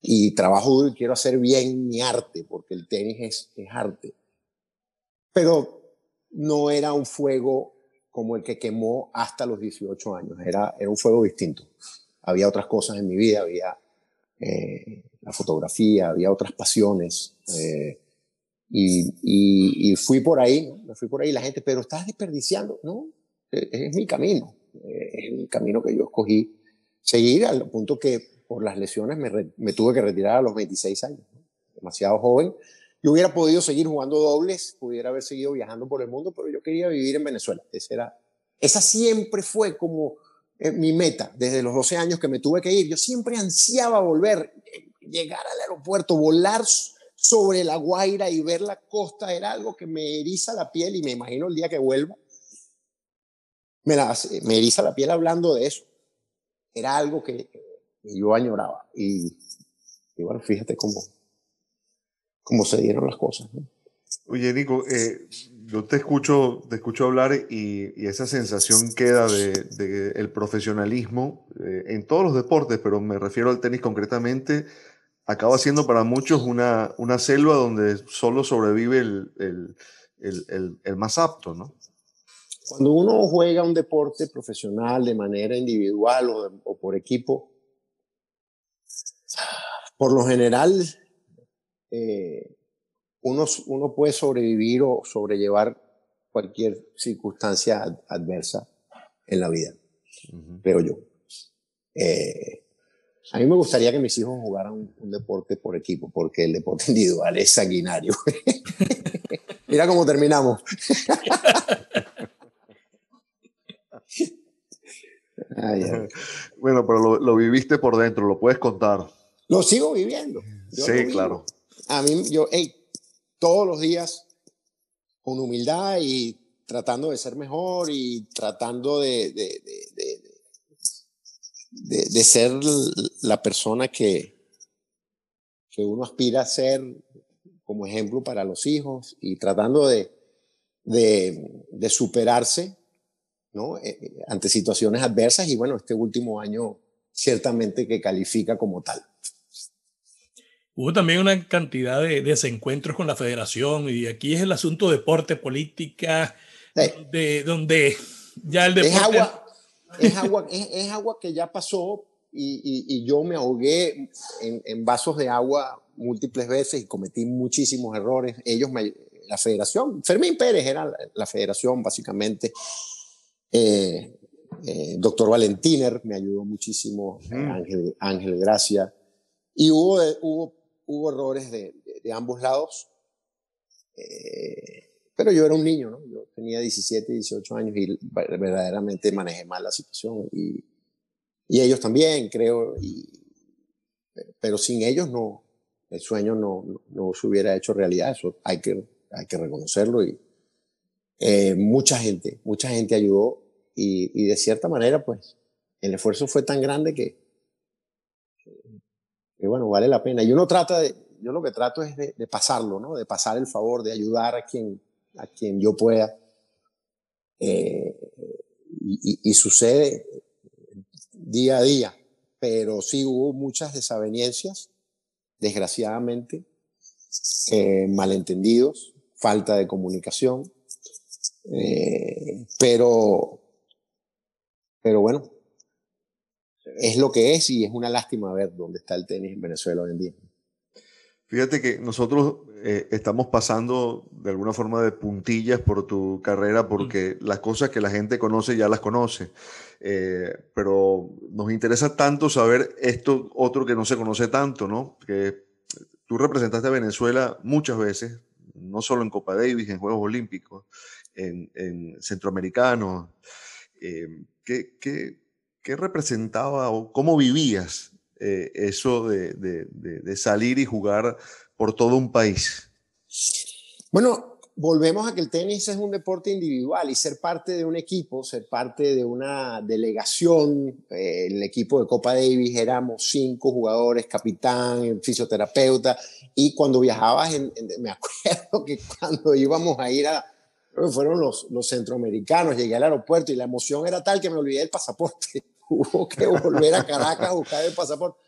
C: Y trabajo duro y quiero hacer bien mi arte, porque el tenis es, es arte. Pero no era un fuego como el que quemó hasta los 18 años, era, era un fuego distinto había otras cosas en mi vida, había eh, la fotografía, había otras pasiones, eh, y, y, fui por ahí, me fui por ahí la gente, pero estás desperdiciando, ¿no? Es, es mi camino, es el camino que yo escogí seguir al punto que por las lesiones me, me tuve que retirar a los 26 años, demasiado joven. Yo hubiera podido seguir jugando dobles, pudiera haber seguido viajando por el mundo, pero yo quería vivir en Venezuela. Esa, era, esa siempre fue como mi meta, desde los 12 años que me tuve que ir. Yo siempre ansiaba volver, eh, llegar al aeropuerto, volar sobre la Guaira y ver la costa era algo que me eriza la piel y me imagino el día que vuelva. Me, me eriza la piel hablando de eso. Era algo que, yo añoraba. Y, bueno, fíjate cómo, cómo se dieron las cosas.
A: Oye, Nico, eh, yo te escucho, te escucho hablar y, y esa sensación queda de, de el profesionalismo eh, en todos los deportes, pero me refiero al tenis concretamente, acaba siendo para muchos una, una selva donde solo sobrevive el, el, el, el, más apto, ¿no?
C: Cuando uno juega un deporte profesional de manera individual o, o por equipo, por lo general, eh, uno, uno puede sobrevivir o sobrellevar cualquier circunstancia adversa en la vida, creo yo. Eh, a mí me gustaría que mis hijos jugaran un, deporte por equipo, porque el deporte <laughs> individual es sanguinario. <laughs> Mira cómo terminamos. <laughs>
A: Bueno, pero lo, viviste por dentro, lo puedes contar.
C: Lo sigo viviendo.
A: sí, claro.
C: A mí, yo, hey, todos los días con humildad y tratando de ser mejor y tratando de, de, de, de ser la persona que, que uno aspira a ser como ejemplo para los hijos y tratando de, de, superarse eh, ante situaciones adversas y bueno, este último año ciertamente que califica como tal.
B: Hubo también una cantidad de desencuentros con la federación y aquí es el asunto deporte, política, de, donde ya el deporte...
C: Es agua, es agua, es, agua que ya pasó y, y, yo me ahogué en, en, vasos de agua múltiples veces y cometí muchísimos errores. Ellos, me, la federación, Fermín Pérez era la, federación básicamente. Eh, eh, doctor Valentiner me ayudó muchísimo, Ángel, Ángel Gracia. Y hubo, hubo hubo errores de, de, ambos lados, eh, pero yo era un niño, ¿no? Yo tenía 17, 18 años y verdaderamente manejé mal la situación y, y ellos también, creo, y, pero sin ellos no, el sueño no, no, se hubiera hecho realidad, eso hay que, hay que reconocerlo y eh, mucha gente, mucha gente ayudó y, y de cierta manera, pues, el esfuerzo fue tan grande que, que bueno, vale la pena. Y uno trata de, yo lo que trato es de, pasarlo, ¿no? De pasar el favor, de ayudar a quien, a quien yo pueda. Eh, y, sucede día a día, pero sí hubo muchas desavenencias, desgraciadamente, eh, malentendidos, falta de comunicación, eh, pero, pero bueno, es lo que es y es una lástima ver dónde está el tenis en Venezuela hoy en día.
A: Fíjate que nosotros eh, estamos pasando de alguna forma de puntillas por tu carrera porque las cosas que la gente conoce ya las conoce. Eh, pero nos interesa tanto saber esto otro que no se conoce tanto, ¿no? Que tú representaste a Venezuela muchas veces, no solo en Copa Davis, en Juegos Olímpicos, en, en Centroamericanos. Eh, ¿qué, qué, ¿qué representaba o cómo vivías eh, eso de, de, salir y jugar por todo un país?
C: Bueno, volvemos a que el tenis es un deporte individual y ser parte de un equipo, ser parte de una delegación, eh, el equipo de Copa Davis éramos cinco jugadores, capitán, fisioterapeuta, y cuando viajabas, me <laughs> acuerdo que cuando íbamos a ir a, fueron los, los centroamericanos, llegué al aeropuerto y la emoción era tal que me olvidé el pasaporte. Hubo que volver a Caracas a buscar el pasaporte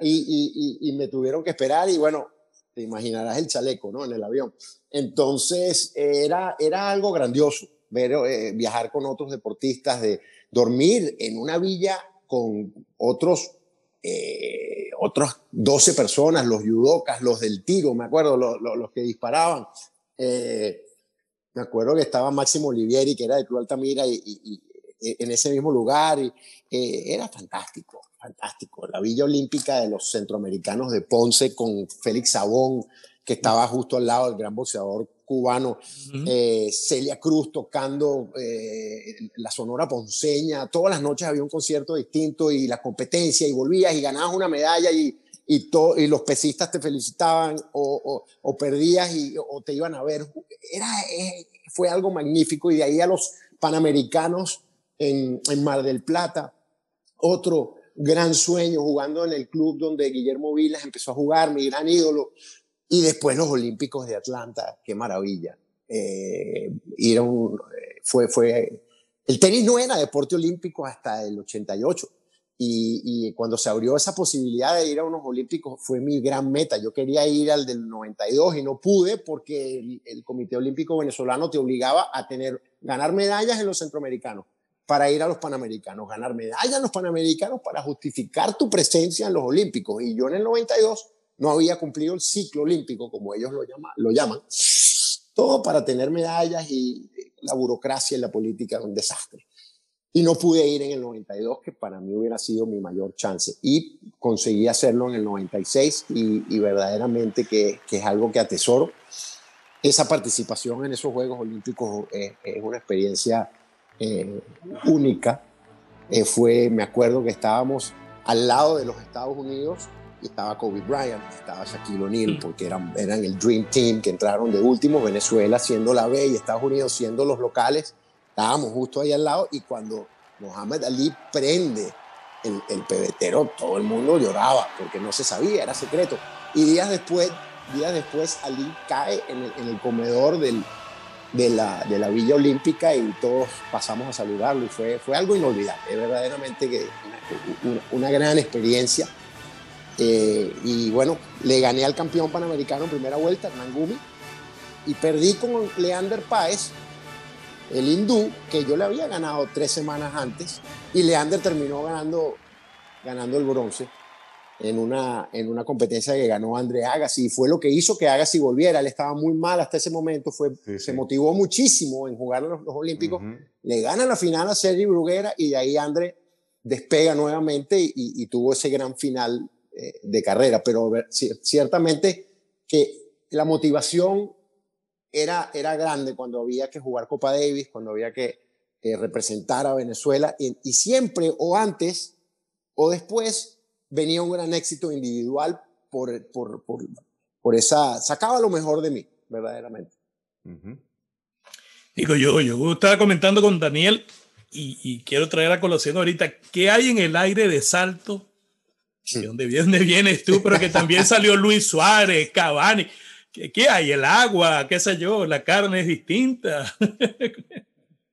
C: y, y, y, me tuvieron que esperar y bueno, te imaginarás el chaleco, ¿no? En el avión. Entonces era, era algo grandioso ver, eh, viajar con otros deportistas, de dormir en una villa con otros, eh, otros 12 personas, los judocas, los del tiro, me acuerdo, los, los, que disparaban. Eh, me acuerdo que estaba Máximo Olivieri, que era de Club Altamira, y, y, en ese mismo lugar. Y, eh, era fantástico, fantástico. La Villa Olímpica de los Centroamericanos de Ponce con Félix Sabón, que estaba justo al lado del gran boxeador cubano, eh, Celia Cruz tocando eh, la Sonora Ponceña, todas las noches había un concierto distinto y la competencia y volvías y ganabas una medalla y, y, y los pesistas te felicitaban o, o, perdías y, o te iban a ver. Era, eh, fue algo magnífico y de ahí a los Panamericanos en, en Mar del Plata, otro gran sueño jugando en el club donde Guillermo Vilas empezó a jugar, mi gran ídolo, y después los Olímpicos de Atlanta, qué maravilla. Eh, fue, fue, el tenis no era deporte olímpico hasta el 88. Y, y, cuando se abrió esa posibilidad de ir a unos olímpicos fue mi gran meta. Yo quería ir al del 92 y no pude porque el, el, Comité Olímpico Venezolano te obligaba a tener, ganar medallas en los centroamericanos para ir a los panamericanos, ganar medallas en los panamericanos para justificar tu presencia en los olímpicos. Y yo en el 92 no había cumplido el ciclo olímpico, como ellos lo, llama, lo llaman, todo para tener medallas y la burocracia y la política un desastre. Y no pude ir en el 92, que para mí hubiera sido mi mayor chance. Y conseguí hacerlo en el 96 y, y verdaderamente que, que, es algo que atesoro. Esa participación en esos Juegos Olímpicos es, es una experiencia eh, única. Eh, fue, me acuerdo que estábamos al lado de los Estados Unidos estaba Kobe Bryant, estaba Shaquille O'Neal, porque eran, eran el Dream Team que entraron de último, Venezuela siendo la B y Estados Unidos siendo los locales, estábamos justo ahí al lado y cuando Mohamed Ali prende el, el pebetero, todo el mundo lloraba porque no se sabía, era secreto. Y días después, días después Ali cae en el, en el comedor del, de, la, de la Villa Olímpica y todos pasamos a saludarlo y fue, fue algo inolvidable, verdaderamente que una, gran experiencia. Eh, y bueno, le gané al campeón panamericano en primera vuelta, Hernán Gumi, y perdí con Leander Páez, el hindú, que yo le había ganado tres semanas antes, y Leander terminó ganando, ganando el bronce en una, en una competencia que ganó André Agassi, y fue lo que hizo que Agassi volviera. Él estaba muy mal hasta ese momento, fue, se motivó muchísimo en jugar los, los Olímpicos, le gana la final a Sergi Bruguera, y de ahí André despega nuevamente y, y tuvo ese gran final eh, de carrera, pero ciertamente que la motivación era, era grande cuando había que jugar Copa Davis, cuando había que representar a Venezuela y, siempre o antes o después venía un gran éxito individual por, por, por, por esa, sacaba lo mejor de mí, verdaderamente.
B: Digo, yo, yo estaba comentando con Daniel y, y, quiero traer a colación ahorita, ¿qué hay en el aire de salto ¿De dónde, vienes tú? Pero que también salió Luis Suárez, Cavani. ¿Qué, hay? El agua, qué sé yo, la carne es distinta. <laughs>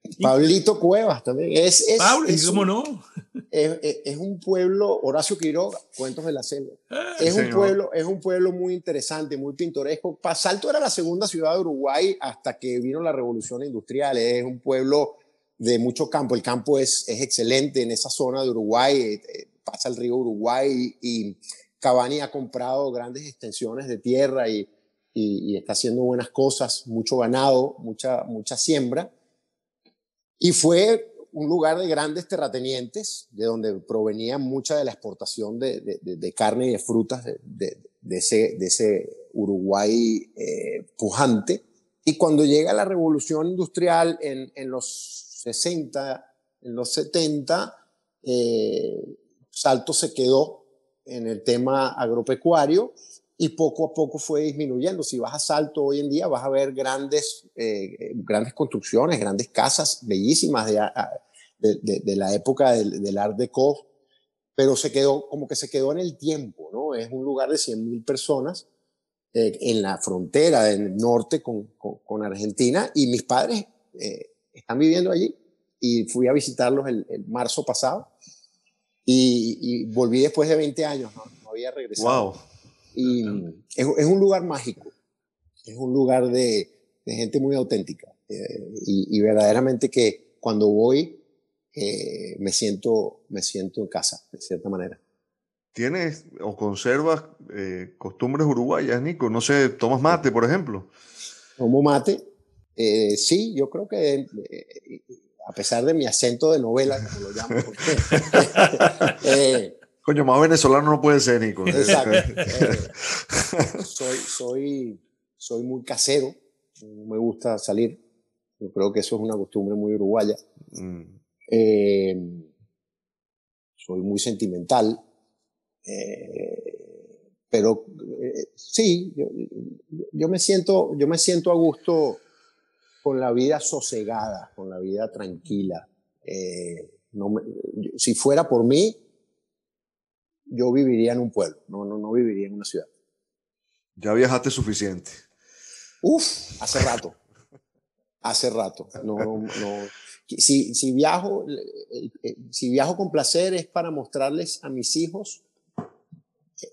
B: <laughs>
C: Pablito Cuevas también. Es, es,
B: Pablo, ¿cómo no? <laughs>
C: Es, un pueblo, Horacio Quiroga, Cuentos de la Selva. Ah, es, un pueblo, es un pueblo muy interesante, muy pintoresco. Salto era la segunda ciudad de Uruguay hasta que vino la revolución industrial. Es un pueblo de mucho campo. El campo es, es excelente en esa zona de Uruguay. Eh, eh, pasa el río Uruguay y Cavani ha comprado grandes extensiones de tierra y, y, está haciendo buenas cosas, mucho ganado, mucha, mucha siembra. Y fue un lugar de grandes terratenientes, de donde provenía mucha de la exportación de, de, carne y de frutas de, ese, de ese Uruguay eh, pujante. Y cuando llega la revolución industrial en, en los 60, en los 70, eh, Salto se quedó en el tema agropecuario y poco a poco fue disminuyendo. Si vas a Salto hoy en día vas a ver grandes, eh, grandes construcciones, grandes casas bellísimas de, de, la época del, del, Art Deco, pero se quedó como que se quedó en el tiempo, ¿no? Es un lugar de 100.000 personas eh, en la frontera del norte con, con, Argentina y mis padres eh, están viviendo allí y fui a visitarlos el, marzo pasado y, volví después de 20 años, no, había regresado. Wow. Y es, es, un lugar mágico, es un lugar de, de gente muy auténtica. Eh, y, verdaderamente que cuando voy eh, me, siento, me siento en casa, de cierta manera.
A: ¿Tienes o conservas eh, costumbres uruguayas, Nico? No sé, ¿tomas mate, por ejemplo?
C: Tomo mate. Eh, sí, yo creo que eh, a pesar de mi acento de novela, como lo llamo, <laughs>
A: Coño, más venezolano no puede ser, Nico. <laughs>
C: Exacto. soy, soy, soy muy casero, me gusta salir. Yo creo que eso es una costumbre muy uruguaya. Mm. soy muy sentimental. Eh, pero eh, sí, yo, me siento, yo me siento a gusto con la vida sosegada, con la vida tranquila. Eh, no si fuera por mí, yo viviría en un pueblo, no, no, no viviría en una ciudad.
A: Ya viajaste suficiente.
C: Uf, hace rato. Hace rato. No, no. Si, si, viajo, si viajo con placer es para mostrarles a mis hijos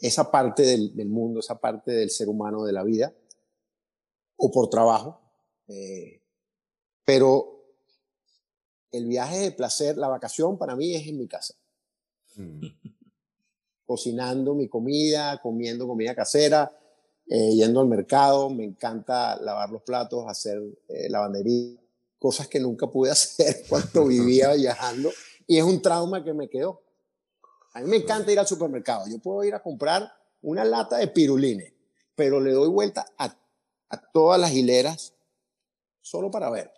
C: esa parte del, mundo, esa parte del ser humano de la vida, o por trabajo. Eh, pero el viaje de placer, la vacación para mí es en mi casa. Mm. Cocinando mi comida, comiendo comida casera, eh, yendo al mercado, me encanta lavar los platos, hacer eh, lavandería, cosas que nunca pude <laughs> hacer cuando vivía viajando y es un trauma que me quedó. A mí me encanta ir al supermercado. Yo puedo ir a comprar una lata de pirulines, pero le doy vuelta a, todas las hileras solo para ver.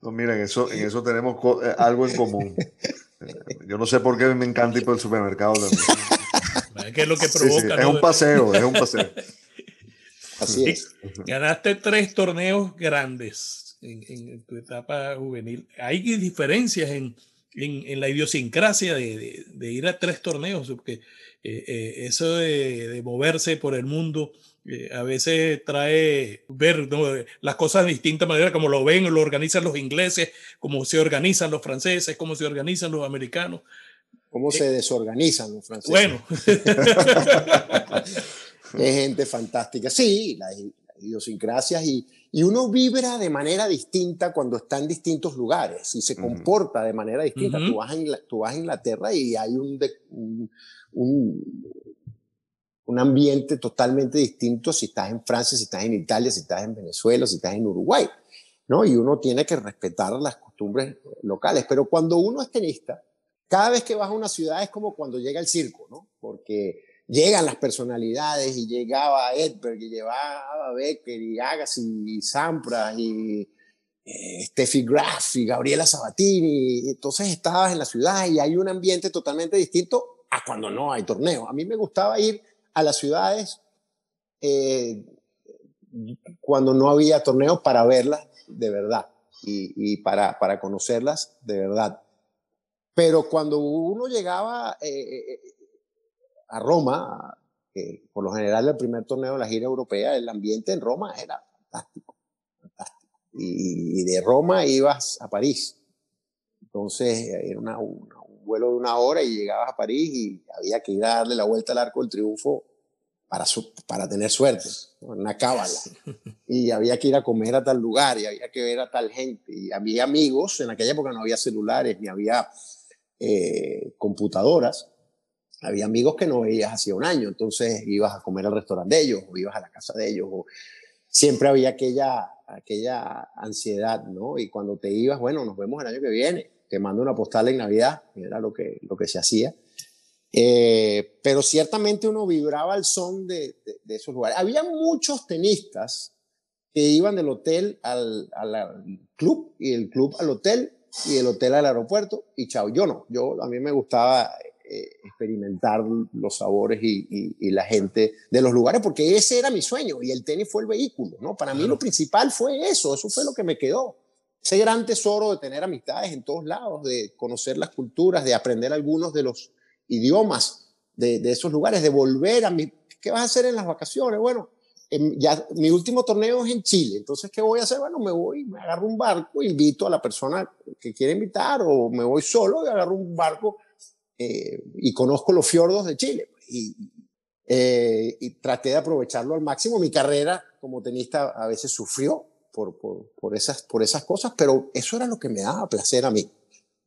A: No, miren, eso, en eso tenemos eh, algo en común. <laughs> <laughs> Yo no sé por qué me encanta ir por el supermercado también.
B: es lo que provoca.
A: Es un paseo, es un paseo.
C: Así es.
B: Ganaste tres torneos grandes en, en, tu etapa juvenil. Hay diferencias en, en, la idiosincrasia de, ir a tres torneos, porque eh, eh, eso de, moverse por el mundo eh, a veces trae ver las cosas de distinta manera, como lo ven lo organizan los ingleses, como se organizan los franceses, cómo se organizan los americanos.
C: ¿Cómo se desorganizan los franceses?
B: Bueno. <laughs>
C: es gente fantástica. Sí, las idiosincrasias y, y uno vibra de manera distinta cuando está en distintos lugares y se comporta de manera distinta. tú, vas a tú vas a Inglaterra y hay un, un, un, ambiente totalmente distinto si estás en Francia, si estás en Italia, si estás en Venezuela, si estás en Uruguay. ¿no? Y uno tiene que respetar las costumbres locales. Pero cuando uno es tenista, cada vez que vas a una ciudad es como cuando llega el circo, ¿no? Porque llegan las personalidades y llegaba Edberg y llevaba Becker y Agassi y Sampras y eh, Steffi Graf y Gabriela Sabatini. Entonces estabas en la ciudad y hay un ambiente totalmente distinto a cuando no hay torneo. A mí me gustaba ir a las ciudades eh, cuando no había torneos para verlas de verdad y, para, para conocerlas de verdad. Pero cuando uno llegaba, eh, a Roma, que por lo general el primer torneo de la gira europea, el ambiente en Roma era fantástico, fantástico. Y, de Roma ibas a París. Entonces era un vuelo de una hora y llegabas a París y había que ir a darle la vuelta al arco del triunfo para, para tener suerte, una cábala. Y había que ir a comer a tal lugar y había que ver a tal gente. Y había amigos, en aquella época no había celulares ni había eh, computadoras había amigos que no veías hacía un año, entonces ibas a comer al restaurante de ellos o ibas a la casa de ellos. Siempre había aquella, aquella ansiedad, ¿no? Y cuando te ibas, bueno, nos vemos el año que viene, te mando una postal en Navidad, era lo que, lo que se hacía. Eh, pero ciertamente uno vibraba al son de, de, esos lugares. Había muchos tenistas que iban del hotel al, al, club y el club al hotel y el hotel al aeropuerto y chao. Yo no, yo a mí me gustaba eh, experimentar los sabores y, la gente de los lugares, porque ese era mi sueño y el tenis fue el vehículo, ¿no? Para mí lo principal fue eso, eso fue lo que me quedó. Ese gran tesoro de tener amistades en todos lados, de conocer las culturas, de aprender algunos de los idiomas de, esos lugares, de volver a mi... ¿Qué vas a hacer en las vacaciones? Bueno, ya mi último torneo es en Chile, entonces ¿qué voy a hacer? Bueno, me voy, me agarro un barco, invito a la persona que quiere invitar o me voy solo y agarro un barco eh, y conozco los fiordos de Chile. Y, eh, y, traté de aprovecharlo al máximo. Mi carrera como tenista a veces sufrió por, por, esas, por esas cosas, pero eso era lo que me daba placer a mí.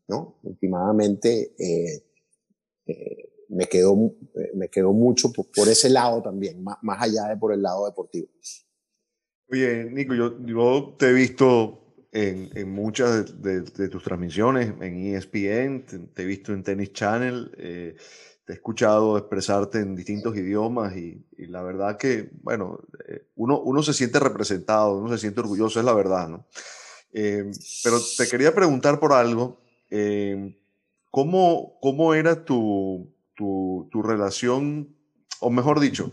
C: ¿no? Últimamente, eh, eh, me, quedó, me quedó mucho por, ese lado también, más, más, allá de por el lado deportivo.
A: Oye, Nico, yo, yo te he visto en, en muchas de, de, tus transmisiones, en ESPN, te, he visto en Tennis Channel, eh, te he escuchado expresarte en distintos idiomas y, y la verdad que, bueno, eh, uno, uno se siente representado, uno se siente orgulloso, es la verdad, ¿no? Eh, pero te quería preguntar por algo. Eh, ¿cómo, ¿Cómo era tu, tu, tu, relación, o mejor dicho,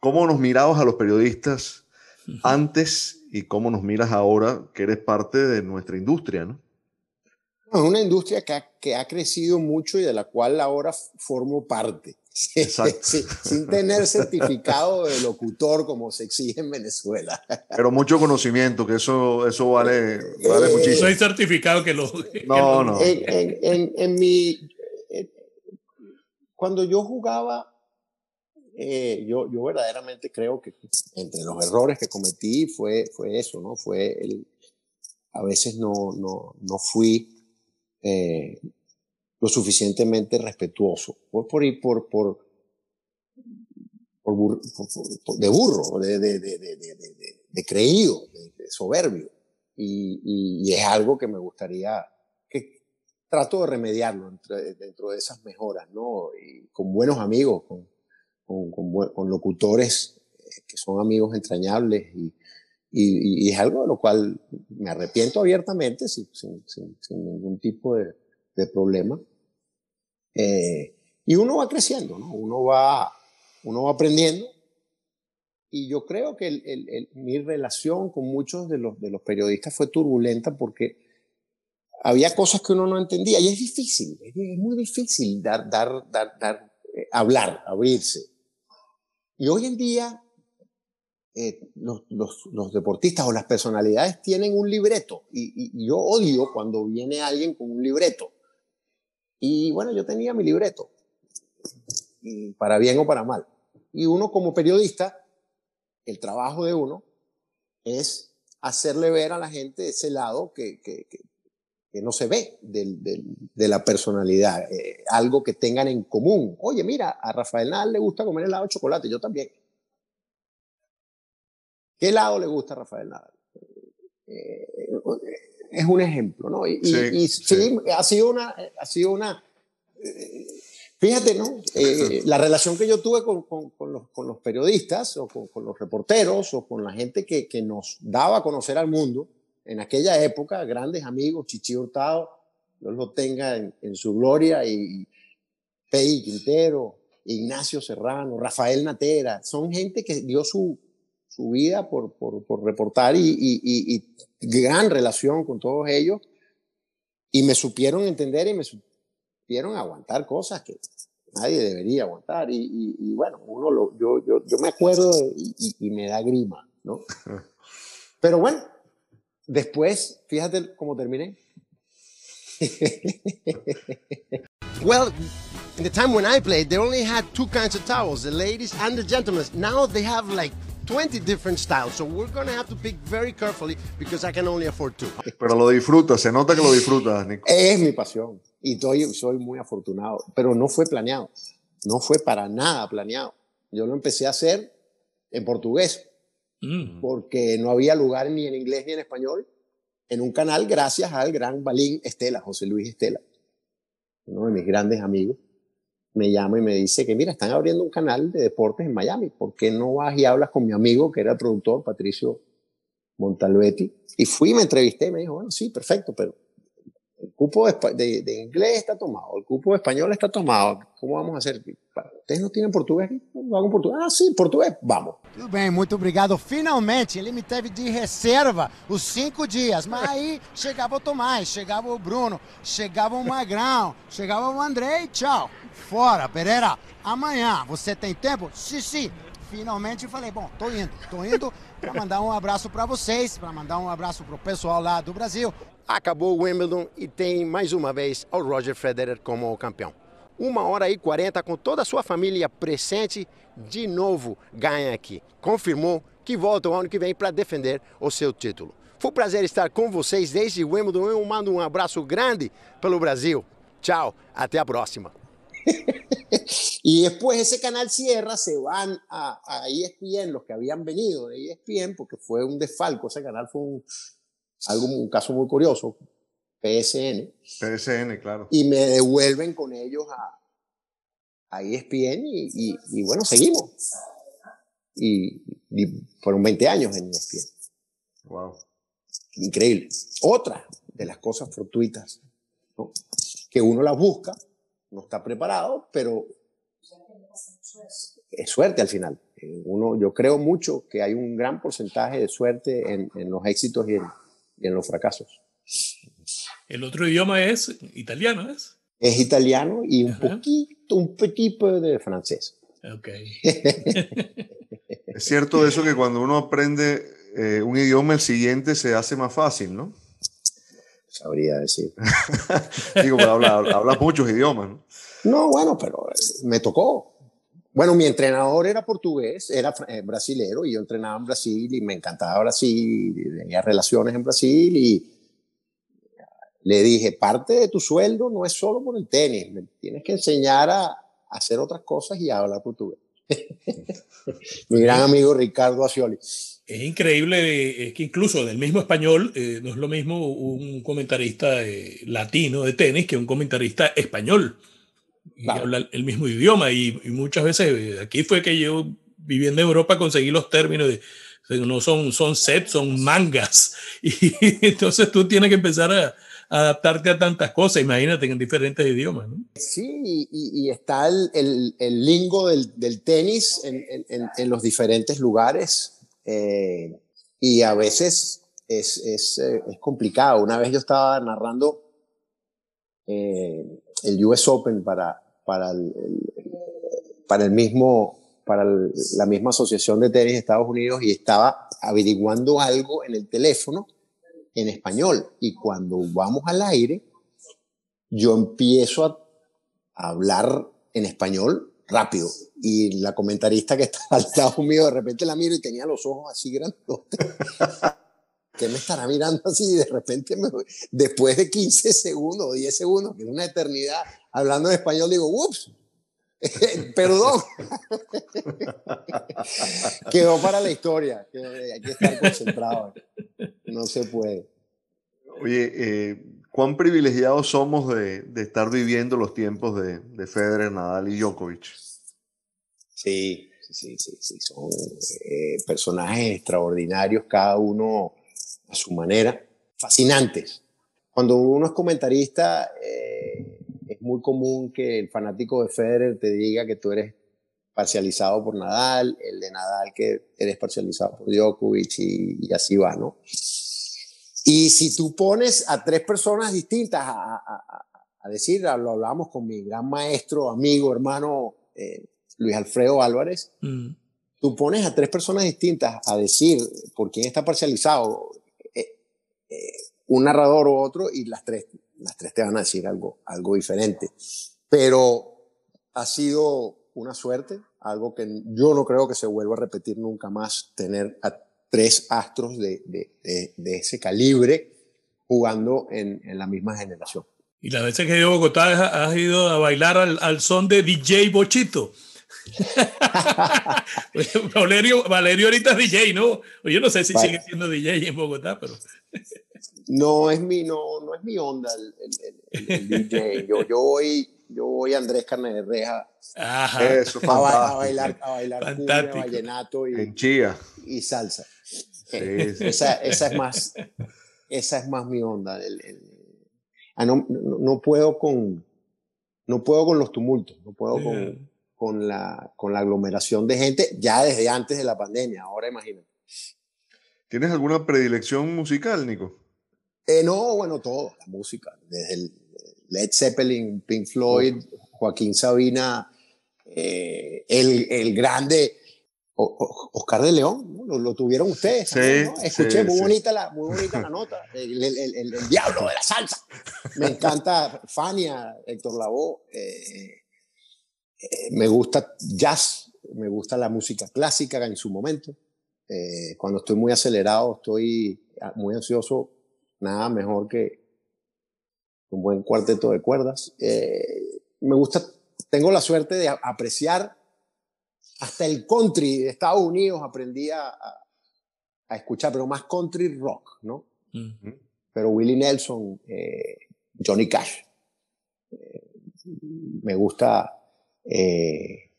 A: cómo nos mirabas a los periodistas antes y cómo nos miras ahora que eres parte de nuestra industria, ¿no?
C: Es una industria que ha, que ha crecido mucho y de la cual ahora formo parte. <laughs> sin tener certificado de locutor como se exige en Venezuela.
A: Pero mucho conocimiento, que eso, eso vale, vale eh, muchísimo.
B: Soy certificado que lo...
A: No, no.
C: En, en, en, mi... Cuando yo jugaba, eh, yo, yo verdaderamente creo que entre los errores que cometí fue, fue eso, ¿no? Fue el... A veces no, no, no fui eh, lo suficientemente respetuoso, por, por, por, por, por, de burro, de, de, de, creído, de, soberbio. Y, es algo que me gustaría, que trato de remediarlo dentro de esas mejoras, ¿no? Y con buenos amigos, con, con, con, con locutores eh, que son amigos entrañables y, y, y, es algo de lo cual me arrepiento abiertamente, sin, sin, sin, sin ningún tipo de, de problema. Eh, y uno va creciendo, ¿no? Uno va, uno va aprendiendo. Y yo creo que el, el, mi relación con muchos de los, de los periodistas fue turbulenta porque había cosas que uno no entendía. Y es difícil, es, muy difícil dar, dar, dar, dar, eh, hablar, abrirse. Y hoy en día eh, los, los, deportistas o las personalidades tienen un libreto y, yo odio cuando viene alguien con un libreto. Y bueno, yo tenía mi libreto, para bien o para mal. Y uno como periodista, el trabajo de uno es hacerle ver a la gente ese lado que, que, no se ve de la personalidad, eh, algo que tengan en común. Oye, mira, a Rafael Nadal le gusta comer helado de chocolate, yo también. ¿Qué lado le gusta a Rafael Nadal? Eh, es un ejemplo, ¿no? Y sí, sí, ha sido una, ha sido una, eh, fíjate, ¿no? Eh, la relación que yo tuve con, con, con, los, con los, periodistas o con, los reporteros o con la gente que, que, nos daba a conocer al mundo en aquella época, grandes amigos, Chichi Hurtado, Dios lo tenga en, en su gloria, y Pei Quintero, Ignacio Serrano, Rafael Natera, son gente que dio su, su vida por, por, por reportar y, y, y, gran relación con todos ellos. Y me supieron entender y me supieron aguantar cosas que nadie debería aguantar. Y, y bueno, uno lo, yo, yo, yo me acuerdo y, me da grima, ¿no? <laughs> Pero bueno, después, fíjate cómo terminé.
D: well, in the time when I played, they only had two kinds of towels, the ladies and the gentlemen. Now they have like 20 different styles. So we're to have to pick very carefully because I can only afford two.
A: Pero lo disfrutas, se nota que lo disfrutas, Nico.
C: Es mi pasión y soy, soy muy afortunado, pero no fue planeado. No fue para nada planeado. Yo lo empecé a hacer en portugués mm. porque no había lugar ni en inglés ni en español en un canal gracias al gran Balín Estela, José Luis Estela, uno de mis grandes amigos me llama y me dice que, mira, están abriendo un canal de deportes en Miami, ¿por qué no vas y hablas con mi amigo, que era productor, Patricio Montalbetti? Y fui, me entrevisté me dijo, bueno, sí, perfecto, pero cupo de, de, inglés está tomado, el cupo de español está tomado, ¿cómo vamos a hacer? ¿Ustedes não têm português aqui? Vamos português. Ah, sim, português, vamos.
D: Tudo bem, muito obrigado. Finalmente, ele me teve de reserva os cinco dias, mas aí chegava o Tomás, chegava o Bruno, chegava o Magrão, chegava o André e tchau. Fora, Pereira. Amanhã, você tem tempo? Sim, sim. Finalmente falei, bom, tô indo, tô indo para mandar um abraço para vocês, para mandar um abraço pro pessoal lá do Brasil. Acabou o Wimbledon e tem mais uma vez o Roger Federer como campeão. Uma hora e quarenta com toda a sua família presente, de novo ganha aqui. Confirmou que volta o ano que vem para defender o seu título. Foi um prazer estar com vocês desde Wimbledon. Eu mando um abraço grande pelo Brasil. Tchau, até a próxima. <laughs>
C: Y después ese canal cierra, se van a, a ESPN, los que habían venido de ESPN, porque fue un desfalco, ese canal fue un, algo, un caso muy curioso, PSN.
A: PSN, claro.
C: Y me devuelven con ellos a, a ESPN y, y, bueno, seguimos. Y, y, fueron 20 años en ESPN.
A: Wow.
C: Increíble. Otra de las cosas fortuitas, ¿no? que uno las busca, no está preparado, pero es suerte al final. Uno, yo creo mucho que hay un gran porcentaje de suerte en, en los éxitos y en, y en los fracasos.
B: El otro idioma es italiano, ¿es?
C: Es italiano y un Ajá. poquito, un poquito de francés.
B: Ok.
A: es cierto eso que cuando uno aprende eh, un idioma, el siguiente se hace más fácil, ¿no?
C: Sabría decir. <laughs>
A: Digo, pero habla, habla, muchos idiomas, ¿no?
C: No, bueno, pero me tocó. Bueno, mi entrenador era portugués, era eh, brasilero, y yo entrenaba en Brasil y me encantaba Brasil, y tenía relaciones en Brasil y le dije, parte de tu sueldo no es solo por el tenis, me tienes que enseñar a, hacer otras cosas y a hablar portugués. <laughs> mi gran amigo Ricardo Ascioli.
B: Es increíble, es que incluso del mismo español, eh, no es lo mismo un comentarista eh, latino de tenis que un comentarista español. Y claro. habla el mismo idioma y, y, muchas veces aquí fue que yo viviendo en Europa conseguí los términos de no son son sets son mangas <laughs> y entonces tú tienes que empezar a, a adaptarte a tantas cosas imagínate en diferentes idiomas ¿no?
C: sí y, y está el, el, el, lingo del, del tenis en, en, en, los diferentes lugares eh, y a veces es, es, eh, es, complicado una vez yo estaba narrando eh, el US Open para, para, el, para el mismo para el, la misma asociación de tenis de Estados Unidos y estaba averiguando algo en el teléfono en español. Y cuando vamos al aire yo empiezo a, a hablar en español rápido. Y la comentarista que estaba al lado mío de repente la miro y tenía los ojos así grandes <laughs> que me estará mirando así y de repente me, después de 15 segundos o 10 segundos, que es una eternidad, hablando en español, digo, ups, <laughs> perdón. <laughs> Quedó para la historia, hay que estar concentrado, no se puede.
A: Oye, eh, ¿cuán privilegiados somos de, de, estar viviendo los tiempos de, de Federer, Nadal y Djokovic?
C: Sí, sí, sí, sí, son eh, personajes extraordinarios, cada uno a su manera, fascinantes. Cuando uno es comentarista, eh, es muy común que el fanático de Federer te diga que tú eres parcializado por Nadal, el de Nadal que eres parcializado por Djokovic y, y así va, ¿no? Y si tú pones a tres personas distintas a, a, a decir, lo hablamos con mi gran maestro, amigo, hermano eh, Luis Alfredo Álvarez, mm. tú pones a tres personas distintas a decir por quién está parcializado, un narrador u otro y las tres, las tres te van a decir algo, algo diferente. Pero ha sido una suerte, algo que yo no creo que se vuelva a repetir nunca más, tener a tres astros de, de, de, de ese calibre jugando en, en, la misma generación.
B: Y las veces que he ido a Bogotá has ido a bailar al, al son de DJ Bochito. <laughs> Valerio, Valerio ahorita es DJ, ¿no? Yo no sé si vale. sigue siendo DJ en Bogotá, pero
C: no es mi, no, no es mi onda el, el, el, el DJ. <laughs> Yo, yo voy, yo voy a Andrés Carne de Reja
A: Ajá. Eso,
C: a, a, bailar, a bailar cumbia, vallenato y,
A: en chía.
C: y salsa. <laughs> Sí, sí. Esa, esa, es más, esa es más mi onda. Ah, no, no, no, puedo con, no puedo con los tumultos, no puedo yeah. con, con, la, con la aglomeración de gente ya desde antes de la pandemia. Ahora imagínate.
A: ¿Tienes alguna predilección musical, Nico?
C: Eh, no, bueno, todo, la música, desde el Led Zeppelin, Pink Floyd, Joaquín Sabina, eh, el, el, grande Oscar de León, ¿no? lo, lo, tuvieron ustedes.
A: Sí,
C: ¿no? Escuché sí, muy, sí. Bonita la, muy bonita la nota, el, el, el, diablo de la salsa. Me encanta Fania, Héctor Lavoe, eh, eh, me gusta jazz, me gusta la música clásica en su momento. Eh, cuando estoy muy acelerado, estoy muy ansioso, nada mejor que un buen cuarteto de cuerdas. Eh, me gusta tengo la suerte de apreciar hasta el country de Estados Unidos, aprendí a, a escuchar, pero más country rock, ¿no? Pero Willie Nelson, eh, Johnny Cash, eh, me gusta eh,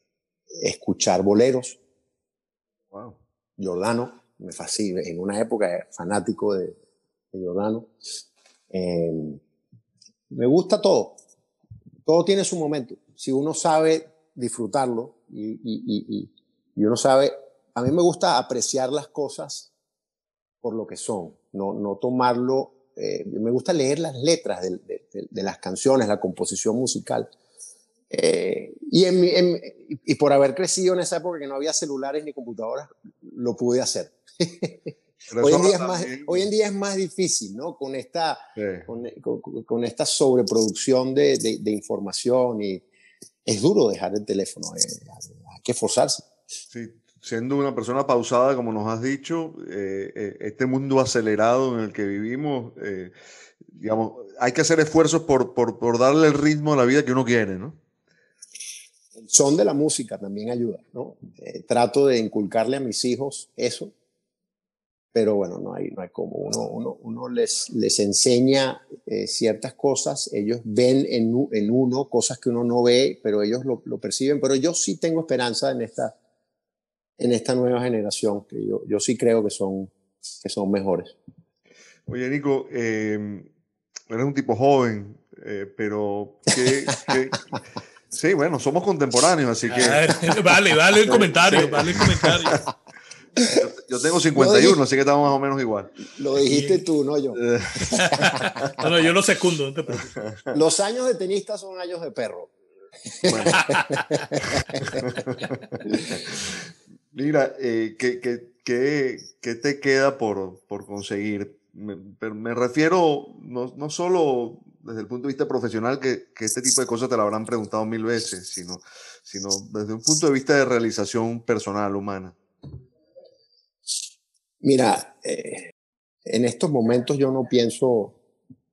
C: escuchar boleros. Wow. Jordano, me fascina, en una época fanático de, de Jordano. me gusta todo, todo tiene su momento. Si uno sabe disfrutarlo y, y, uno sabe, a mí me gusta apreciar las cosas por lo que son, no, no tomarlo, eh, me gusta leer las letras de, las canciones, la composición musical. Eh, y por haber crecido en esa época que no había celulares ni computadoras, lo pude hacer. <laughs> hoy, en día es más, hoy en día es más difícil, ¿no? Con esta, con, con, esta sobreproducción de, de, información y es duro dejar el teléfono, eh, hay que esforzarse.
A: Sí, siendo una persona pausada, como nos has dicho, eh, eh, este mundo acelerado en el que vivimos, eh, digamos, hay que hacer esfuerzos por, por, por, darle el ritmo a la vida que uno quiere, ¿no?
C: El son de la música también ayuda, ¿no? trato de inculcarle a mis hijos eso, pero bueno, no hay, no hay como. Uno, uno, uno les, les enseña ciertas cosas, ellos ven en, en, uno cosas que uno no ve, pero ellos lo, lo perciben, pero yo sí tengo esperanza en esta en esta nueva generación, que yo, yo sí creo que son, que son mejores.
A: Oye, Nico, eh, eres un tipo joven, eh, pero <laughs> sí, bueno, somos contemporáneos, así que...
B: vale, vale el comentario, vale el comentario. <laughs>
A: Yo, tengo 51, así que estamos más o menos igual.
C: Lo dijiste tú, no yo. <laughs>
B: no, no, yo lo secundo, no te <laughs>
C: Los años de tenista son años de perro. Bueno. <laughs>
A: Mira, eh, ¿qué, qué, qué, te queda por, por conseguir? Me, me refiero no, no, solo desde el punto de vista profesional, que, que, este tipo de cosas te lo habrán preguntado mil veces, sino, sino desde un punto de vista de realización personal, humana.
C: Mira, eh, en estos momentos yo no pienso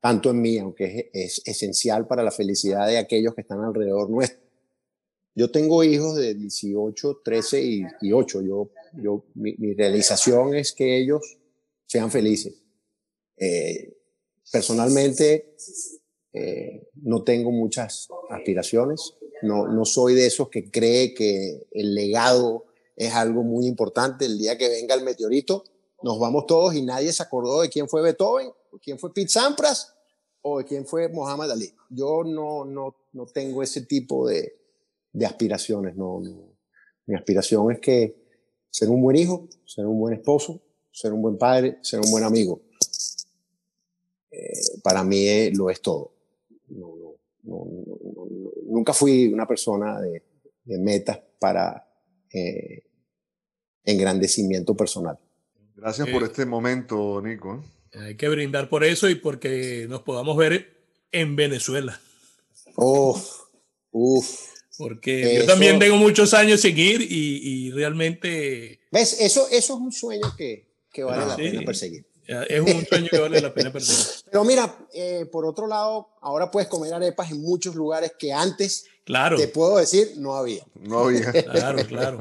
C: tanto en mí, aunque es, es esencial para la felicidad de aquellos que están alrededor nuestro yo tengo hijos de 18, 13 y, 8. Yo, yo, mi, realización es que ellos sean felices. Eh, personalmente, eh, no tengo muchas aspiraciones. No, no soy de esos que cree que el legado es algo muy importante. El día que venga el meteorito, nos vamos todos y nadie se acordó de quién fue Beethoven, o quién fue Pete Sampras o de quién fue Muhammad Ali. Yo no, no, no tengo ese tipo de, de aspiraciones. No, Mi aspiración es que ser un buen hijo, ser un buen esposo, ser un buen padre, ser un buen amigo. Eh, para mí lo es todo. nunca fui una persona de, metas para eh, engrandecimiento personal.
A: Gracias por este momento, Nico.
B: Hay que brindar por eso y porque nos podamos ver en Venezuela.
C: Uf, uf.
B: Porque yo también tengo muchos años sin ir y, realmente...
C: ¿Ves? Eso, eso es un sueño que, que vale la pena perseguir.
B: Es un sueño que vale la pena perseguir. <laughs>
C: Pero mira, eh, por otro lado, ahora puedes comer arepas en muchos lugares que antes,
B: claro.
C: te puedo decir, no había.
A: No había. <laughs>
B: claro, claro.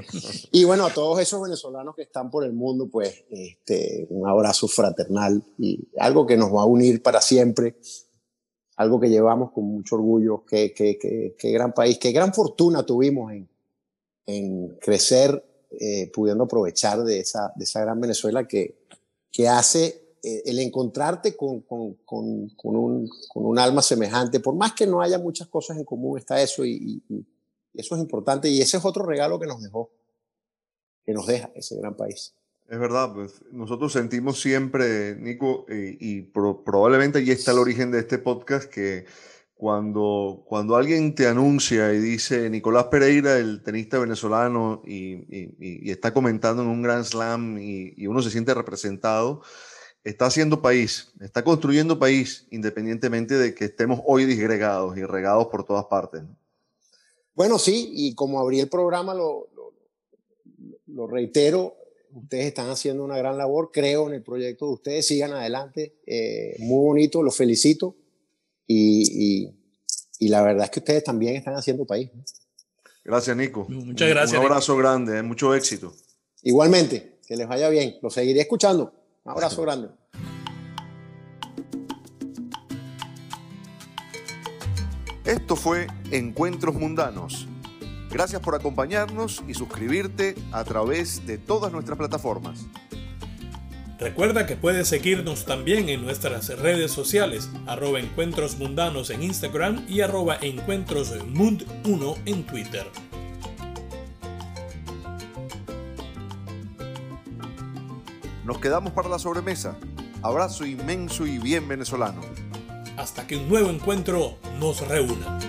C: Y bueno, a todos esos venezolanos que están por el mundo, pues este, un abrazo fraternal y algo que nos va a unir para siempre algo que llevamos con mucho orgullo. Qué, qué, qué, gran país, qué gran fortuna tuvimos en, en crecer, eh, pudiendo aprovechar de esa, de esa gran Venezuela que, que hace el encontrarte con, con, un, con un alma semejante. Por más que no haya muchas cosas en común, está eso y, y eso es importante. Y ese es otro regalo que nos dejó, que nos deja ese gran país.
A: Es verdad, pues nosotros sentimos siempre, Nico, eh, y probablemente ahí está el origen de este podcast, que cuando, cuando alguien te anuncia y dice Nicolás Pereira, el tenista venezolano, y, está comentando en un Grand Slam y, uno se siente representado, está haciendo país, está construyendo país, independientemente de que estemos hoy disgregados y regados por todas partes.
C: Bueno, sí, y como abrí el programa, lo, lo, lo reitero, ustedes están haciendo una gran labor, creo en el proyecto de ustedes, sigan adelante, eh, muy bonito, los felicito y, y la verdad es que ustedes también están haciendo país.
A: Gracias, Nico.
B: Muchas gracias.
A: Un, abrazo grande, eh, mucho éxito.
C: Igualmente, que les vaya bien. Lo seguiré escuchando. Un abrazo grande.
A: Esto fue Encuentros Mundanos. Gracias por acompañarnos y suscribirte a través de todas nuestras plataformas.
B: Recuerda que puedes seguirnos también en nuestras redes sociales, arroba encuentros mundanos en Instagram y arroba encuentrosmund1 en Twitter.
A: Nos quedamos para la sobremesa. Abrazo inmenso y bien venezolano.
B: Hasta que un nuevo encuentro nos reúna.